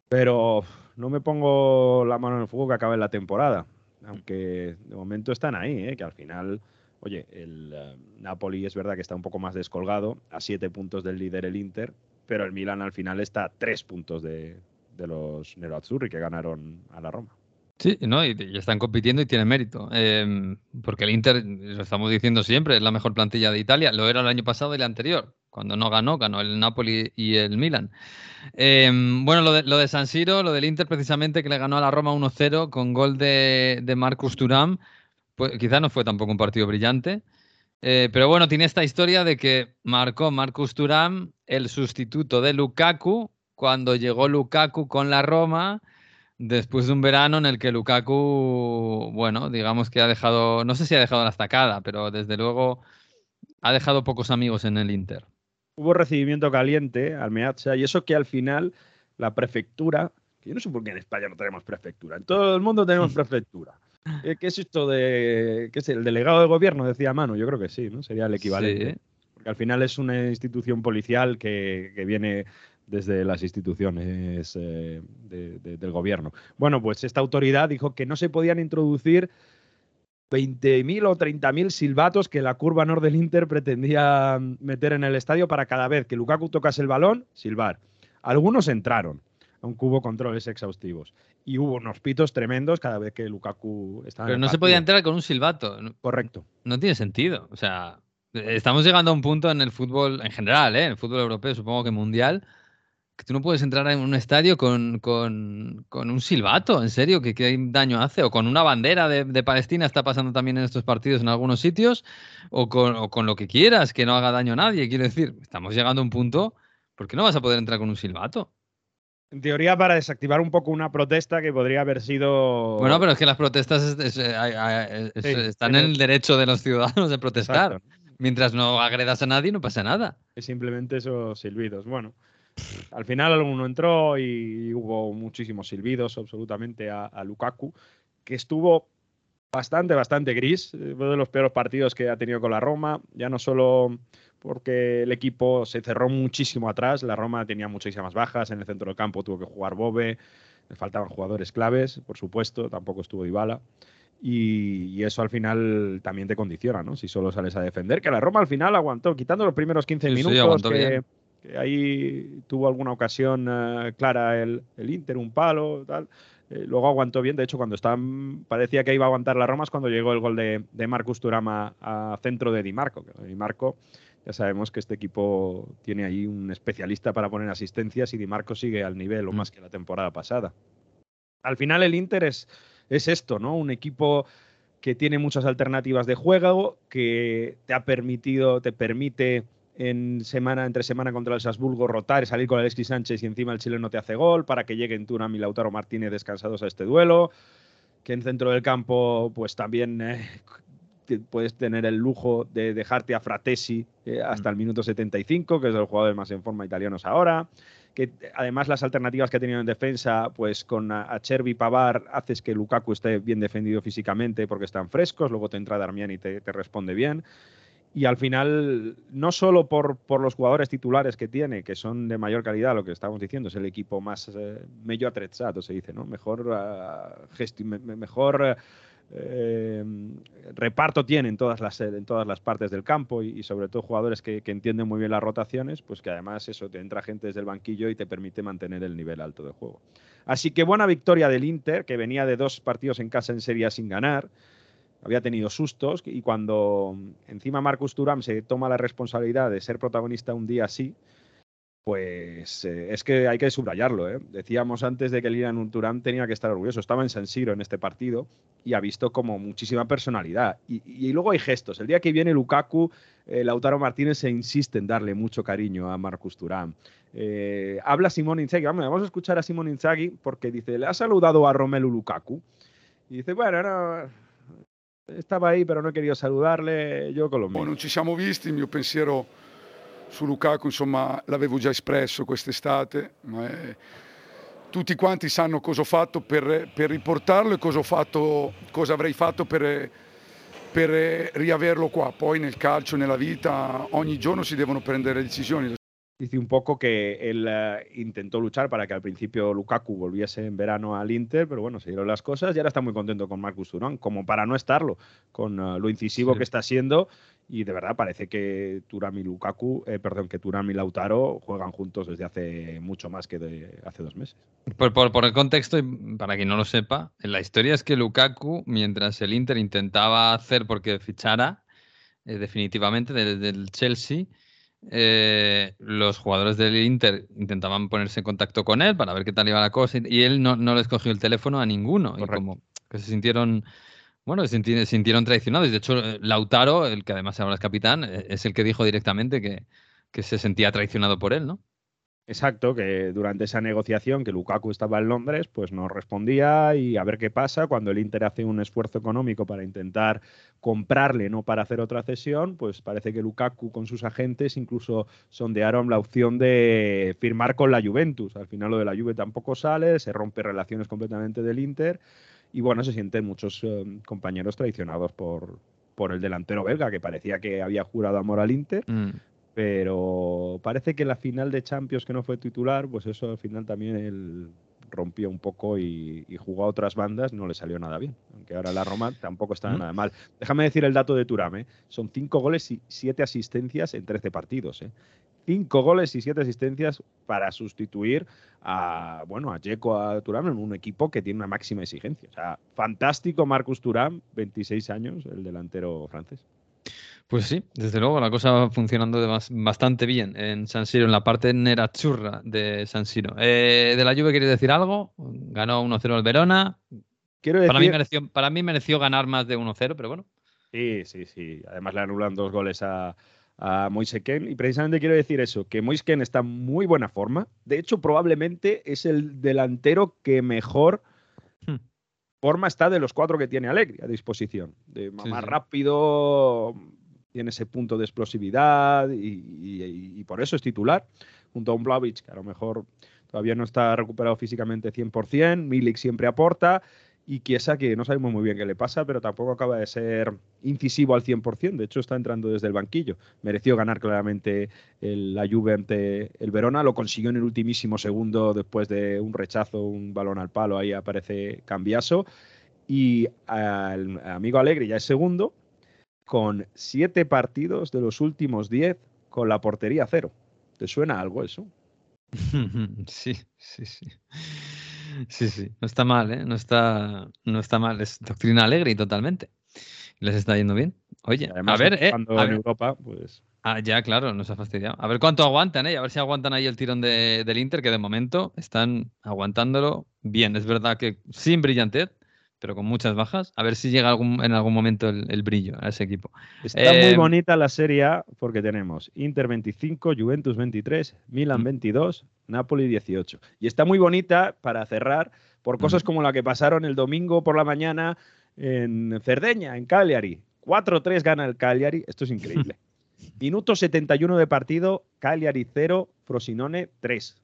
pero no me pongo la mano en el fuego que acabe la temporada, aunque de momento están ahí, ¿eh? que al final, oye, el eh, Napoli es verdad que está un poco más descolgado, a siete puntos del líder el Inter, pero el Milan al final está a tres puntos de, de los Nerazzurri que ganaron a la Roma. Sí, ¿no? Y, están compitiendo y tienen mérito. Em, porque el Inter, lo estamos diciendo siempre, es la mejor plantilla de Italia. Lo era el año pasado y el anterior. Cuando no ganó, ganó el Napoli y el Milan. Em, bueno, lo de, lo de San Siro, lo del Inter precisamente, que le ganó a la Roma 1-0 con gol de, de Marcus Thuram, pues quizá no fue tampoco un partido brillante. Eh, pero bueno, tiene esta historia de que marcó Marcus Thuram el sustituto de Lukaku cuando llegó Lukaku con la Roma después de un verano en el que Lukaku, bueno, digamos que ha dejado, no sé si ha dejado la estacada, pero desde luego ha dejado pocos amigos en el Inter. Hubo recibimiento caliente al Meazza y eso que al final la prefectura, que yo no sé por qué en España no tenemos prefectura, en todo el mundo tenemos prefectura. Eh, ¿Qué es esto de, qué es el delegado de gobierno? Decía Manu, yo creo que sí, ¿no? Sería el equivalente. Sí. Porque al final es una institución policial que, que viene desde las instituciones eh, de- de- del gobierno. Bueno, pues esta autoridad dijo que no se podían introducir 20.000 o 30.000 silbatos que la curva nord del Inter pretendía meter en el estadio para cada vez que Lukaku tocase el balón, silbar. Algunos entraron, aunque hubo controles exhaustivos. Y hubo unos pitos tremendos cada vez que Lukaku estaba en Pero el no se podía entrar con un silbato. Correcto. No tiene sentido. O sea, estamos llegando a un punto en el fútbol en general, ¿eh? en el fútbol europeo, supongo que mundial, que tú no puedes entrar en un estadio con, con- con un silbato, en serio, que qué daño hace, o con una bandera de, de Palestina, está pasando también en estos partidos en algunos sitios, o con, o con lo que quieras, que no haga daño a nadie. Quiero decir, estamos llegando a un punto, ¿por qué no vas a poder entrar con un silbato? En teoría para desactivar un poco una protesta que podría haber sido... Bueno, pero es que las protestas es- es- eh, es- Sí, están en el derecho de los ciudadanos de protestar. Exacto. Mientras no agredas a nadie, no pasa nada. Es simplemente esos silbidos. Bueno, al final alguno entró y hubo muchísimos silbidos absolutamente a, a Lukaku, que estuvo bastante, bastante gris. Uno de los peores partidos que ha tenido con la Roma, ya no solo porque el equipo se cerró muchísimo atrás, la Roma tenía muchísimas bajas, en el centro del campo tuvo que jugar Bobe, le faltaban jugadores claves, por supuesto, tampoco estuvo Dybala. Y, y eso al final también te condiciona, ¿no? Si solo sales a defender, que la Roma al final aguantó, quitando los primeros 15 Sí, sí, minutos, aguantó que, que ahí tuvo alguna ocasión eh, clara el, el Inter, un palo, tal. Eh, luego aguantó bien, de hecho, cuando estaban, parecía que iba a aguantar la Roma es cuando llegó el gol de, de Marcus Turama a centro de Di Marco. que Di Marco, ya sabemos que este equipo tiene ahí un especialista para poner asistencias y Di Marco sigue al nivel o Mm. más que la temporada pasada. Al final el Inter es, es esto, ¿no? Un equipo que tiene muchas alternativas de juego, que te ha permitido, te permite en semana, entre semana contra el Salzburgo rotar y salir con Alexis Sánchez y encima el chileno te hace gol para que lleguen Turam y Lautaro Martínez descansados a este duelo. Que en centro del campo, pues también eh, puedes tener el lujo de dejarte a Fratesi eh, hasta el minuto 75, que es de los jugadores más en forma italianos ahora. que además las alternativas que ha tenido en defensa, pues con a, a Chervi Pavar haces que Lukaku esté bien defendido físicamente porque están frescos, luego te entra Darmian y te, te responde bien. Y al final, no solo por, por, los jugadores titulares que tiene, que son de mayor calidad, lo que estamos diciendo, es el equipo más eh, meglio attrezzato, se dice, ¿no? Mejor, uh, me, mejor eh, reparto tiene en todas las, en todas las partes del campo y, sobre todo jugadores que, que, entienden muy bien las rotaciones, pues que además eso te entra gente desde el banquillo y te permite mantener el nivel alto de juego. Así que buena victoria del Inter, que venía de dos partidos en casa en serie sin ganar había tenido sustos y cuando encima Marcus Thuram se toma la responsabilidad de ser protagonista un día así, pues eh, es que hay que subrayarlo. ¿eh? Decíamos antes de que Lilian Thuram tenía que estar orgulloso. Estaba en San Siro en este partido y ha visto como muchísima personalidad. Y, y luego hay gestos. El día que viene Lukaku, eh, Lautaro Martínez se insiste en darle mucho cariño a Marcus Thuram. Eh, habla Simón Inzaghi. Vamos, vamos, a escuchar a Simón Inzaghi porque dice, le ha saludado a Romelu Lukaku. Y dice, bueno, no, stava ahí però non quería saludarle, io con lo mio. Non ci siamo visti, il mio pensiero su Lukaku insomma l'avevo già espresso quest'estate, è... tutti quanti sanno cosa ho fatto per, per riportarlo e cosa, ho fatto, cosa avrei fatto per, per riaverlo qua. Poi nel calcio, nella vita, ogni giorno si devono prendere decisioni. Dice un poco que él uh, intentó luchar para que al principio Lukaku volviese en verano al Inter, pero bueno, se dieron las cosas y ahora está muy contento con Marcus Thuram, como para no estarlo, con uh, lo incisivo sí. que está siendo y de verdad parece que Thuram y Lukaku, eh, perdón, que Thuram y Lautaro juegan juntos desde hace mucho más que de hace dos meses. Por, por, por el contexto, y para quien no lo sepa, la historia es que Lukaku, mientras el Inter intentaba hacer porque fichara eh, definitivamente desde el Chelsea, eh, los jugadores del Inter intentaban ponerse en contacto con él para ver qué tal iba la cosa y él no, no les cogió el teléfono a ninguno. Correcto. Y como que se sintieron, bueno, se sintieron, traicionados. De hecho, Lautaro, el que además ahora es capitán, eh, es el que dijo directamente que, que se sentía traicionado por él, ¿no? Exacto, que durante esa negociación que Lukaku estaba en Londres, pues no respondía y a ver qué pasa cuando el Inter hace un esfuerzo económico para intentar comprarle, no para hacer otra cesión, pues parece que Lukaku con sus agentes incluso sondearon la opción de firmar con la Juventus. Al final lo de la Juve tampoco sale, se rompe relaciones completamente del Inter y bueno, se sienten muchos eh, compañeros traicionados por, por el delantero belga que parecía que había jurado amor al Inter. Mm pero parece que la final de Champions que no fue titular, pues eso al final también él rompió un poco y, y, jugó a otras bandas, no le salió nada bien. Aunque ahora la Roma tampoco está ¿Mm? nada mal. Déjame decir el dato de Turame. ¿eh? Son cinco goles y siete asistencias en 13 partidos. ¿eh? Cinco goles y siete asistencias para sustituir a, bueno, a Jeco, a Turán en un equipo que tiene una máxima exigencia. O sea, fantástico Marcus Turán, 26 años, el delantero francés. Pues sí, desde luego la cosa va funcionando de bastante bien en San Siro, en la parte nerazzurra de San Siro. Eh, ¿De la Juve quieres decir algo? Ganó 1-0 el Verona. Quiero decir... para, mí mereció, para mí mereció ganar más de 1-0, pero bueno. Sí, sí, sí. Además le anulan dos goles a, a Moise Ken. Y precisamente quiero decir eso, que Moise Ken está en muy buena forma. De hecho, probablemente es el delantero que mejor hmm. forma está de los cuatro que tiene Alegri a disposición. De más sí, sí. rápido, tiene ese punto de explosividad y, y, y, por eso es titular, junto a un Blavic, que a lo mejor todavía no está recuperado físicamente 100%, Milik siempre aporta, y Chiesa, que no sabemos muy bien qué le pasa, pero tampoco acaba de ser incisivo al 100%, de hecho está entrando desde el banquillo. Mereció ganar claramente el, la Juve ante el Verona, lo consiguió en el ultimísimo segundo después de un rechazo, un balón al palo, ahí aparece Cambiaso, y al amigo Alegre ya es segundo, con siete partidos de los últimos diez con la portería cero. ¿Te suena algo eso? Sí, sí, sí. Sí, sí. No está mal, ¿eh? No está, no está mal. Es doctrina alegre y totalmente. Les está yendo bien. Oye, Además, a ver, eh, a en ver. Europa, pues. Ah, ya, claro, nos ha fastidiado. A ver cuánto aguantan, ¿eh? Y a ver si aguantan ahí el tirón de, del Inter, que de momento están aguantándolo bien. Es verdad que sin brillantez, pero con muchas bajas. A ver si llega algún, en algún momento el, el, brillo a ese equipo. Está eh, muy bonita la Serie A porque tenemos Inter 25, Juventus 23, Milan 22, Napoli 18. Y está muy bonita para cerrar por cosas como la que pasaron el domingo por la mañana en Cerdeña, en Cagliari. 4-3 gana el Cagliari. Esto es increíble. Minuto 71 de partido, Cagliari 0, Frosinone 3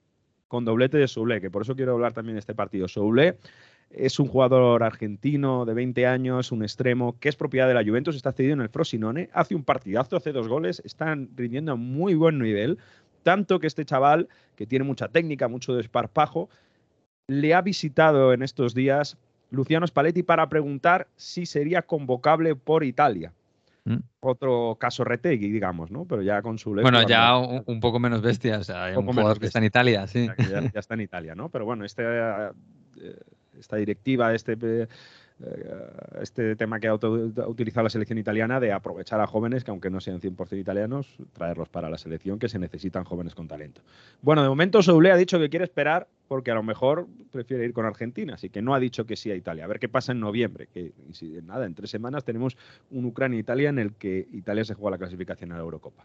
con doblete de Soule, que por eso quiero hablar también de este partido. Soule es un jugador argentino de 20 años, un extremo, que es propiedad de la Juventus, está cedido en el Frosinone, hace un partidazo, hace dos goles, están rindiendo a muy buen nivel, tanto que este chaval, que tiene mucha técnica, mucho desparpajo, le ha visitado en estos días Luciano Spalletti para preguntar si sería convocable por Italia. Mm. Otro caso Retegui, digamos, ¿no? Pero ya con su Bueno, ya un, un poco menos bestia. O sea, hay un jugador que está en Italia, sí. ya está en Italia, ¿no? Pero bueno, este, eh, esta directiva, este, eh, este tema que ha utilizado la selección italiana de aprovechar a jóvenes que aunque no sean 100% italianos, traerlos para la selección, que se necesitan jóvenes con talento. Bueno, de momento Soule ha dicho que quiere esperar porque a lo mejor prefiere ir con Argentina, así que no ha dicho que sí a Italia. A ver qué pasa en noviembre, que si nada, en tres semanas tenemos un Ucrania-Italia en el que Italia se juega la clasificación a la Eurocopa.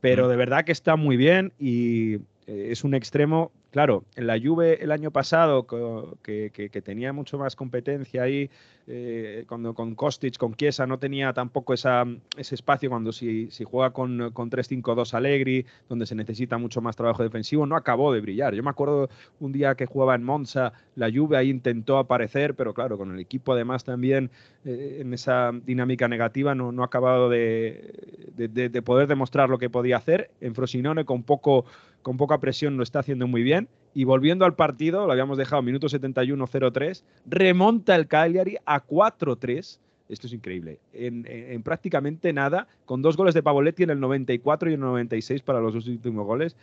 Pero de verdad que está muy bien y eh, es un extremo. Claro, en la Juve el año pasado, que, tenía mucho más competencia ahí, eh, cuando con Kostic, con Chiesa, no tenía tampoco esa, ese espacio cuando si, juega con, con 3-5-2 Allegri, donde se necesita mucho más trabajo defensivo, no acabó de brillar. Yo me acuerdo un día que jugaba en Monza, la Juve ahí intentó aparecer, pero claro, con el equipo además también eh, en esa dinámica negativa no, no ha acabado de- de poder demostrar lo que podía hacer. En Frosinone con, poco, con poca presión lo está haciendo muy bien. Y volviendo al partido, lo habíamos dejado minuto 71 0-3, remonta el Cagliari a 4-3. Esto es increíble. En, en- en prácticamente nada, con dos goles de Pavoletti en el 94 y el 96 para los dos últimos goles.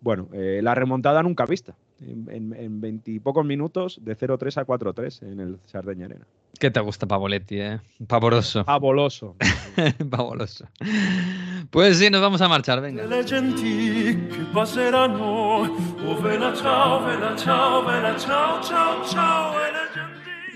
Bueno, eh, la remontada nunca vista. En, en, en 20 y pocos minutos, de 0-3 a 4-3 en el Sardeña Arena. ¿Qué te gusta Pavoletti, eh? Pavoroso. Favoloso. Pavoloso. Pues sí, nos vamos a marchar, venga.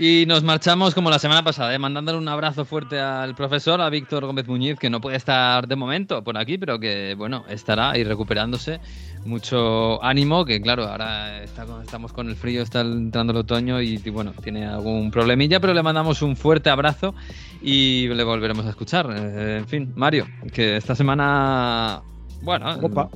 Y nos marchamos como la semana pasada, ¿eh? mandándole un abrazo fuerte al profesor, a Víctor Gómez Muñiz, que no puede estar de momento por aquí, pero que bueno, estará ahí recuperándose. Mucho ánimo, que claro, ahora está con- estamos con el frío, está entrando el otoño y, y, bueno, tiene algún problemilla, pero le mandamos un fuerte abrazo y le volveremos a escuchar. Eh, en fin, Mario, que esta semana, bueno, Copa.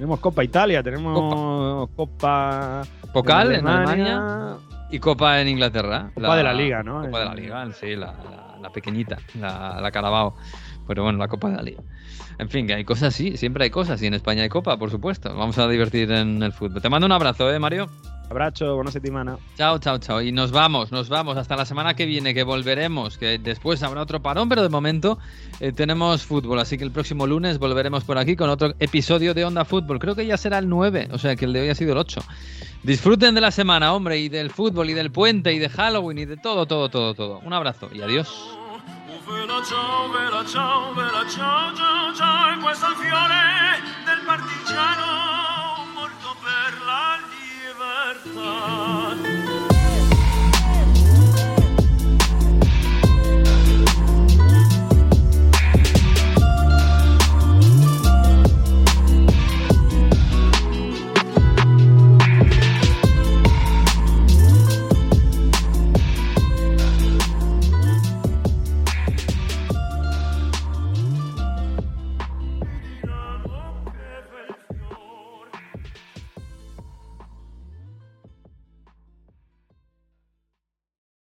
Tenemos Copa Italia, tenemos Copa, Pocal en en Alemania. Y Copa en Inglaterra. Copa de la Liga, ¿no? Copa de la Liga, sí, la, la- la pequeñita, la, la Carabao. Pero bueno, la Copa de la Liga. En fin, que hay cosas, sí, siempre hay cosas. Y en España hay Copa, por supuesto. Vamos a divertir en el fútbol. Te mando un abrazo, ¿eh, Mario? Abrazo, buena semana. Chao, chao, chao. Y nos vamos, nos vamos hasta la semana que viene, que volveremos, que después habrá otro parón, pero de momento eh, tenemos fútbol. Así que el próximo lunes volveremos por aquí con otro episodio de Onda Fútbol. Creo que ya será el 9, o sea que el de hoy ha sido el 8. Disfruten de la semana, hombre, y del fútbol, y del puente, y de Halloween, y de todo, todo, todo, todo. Un abrazo y adiós. Morto per la libertà.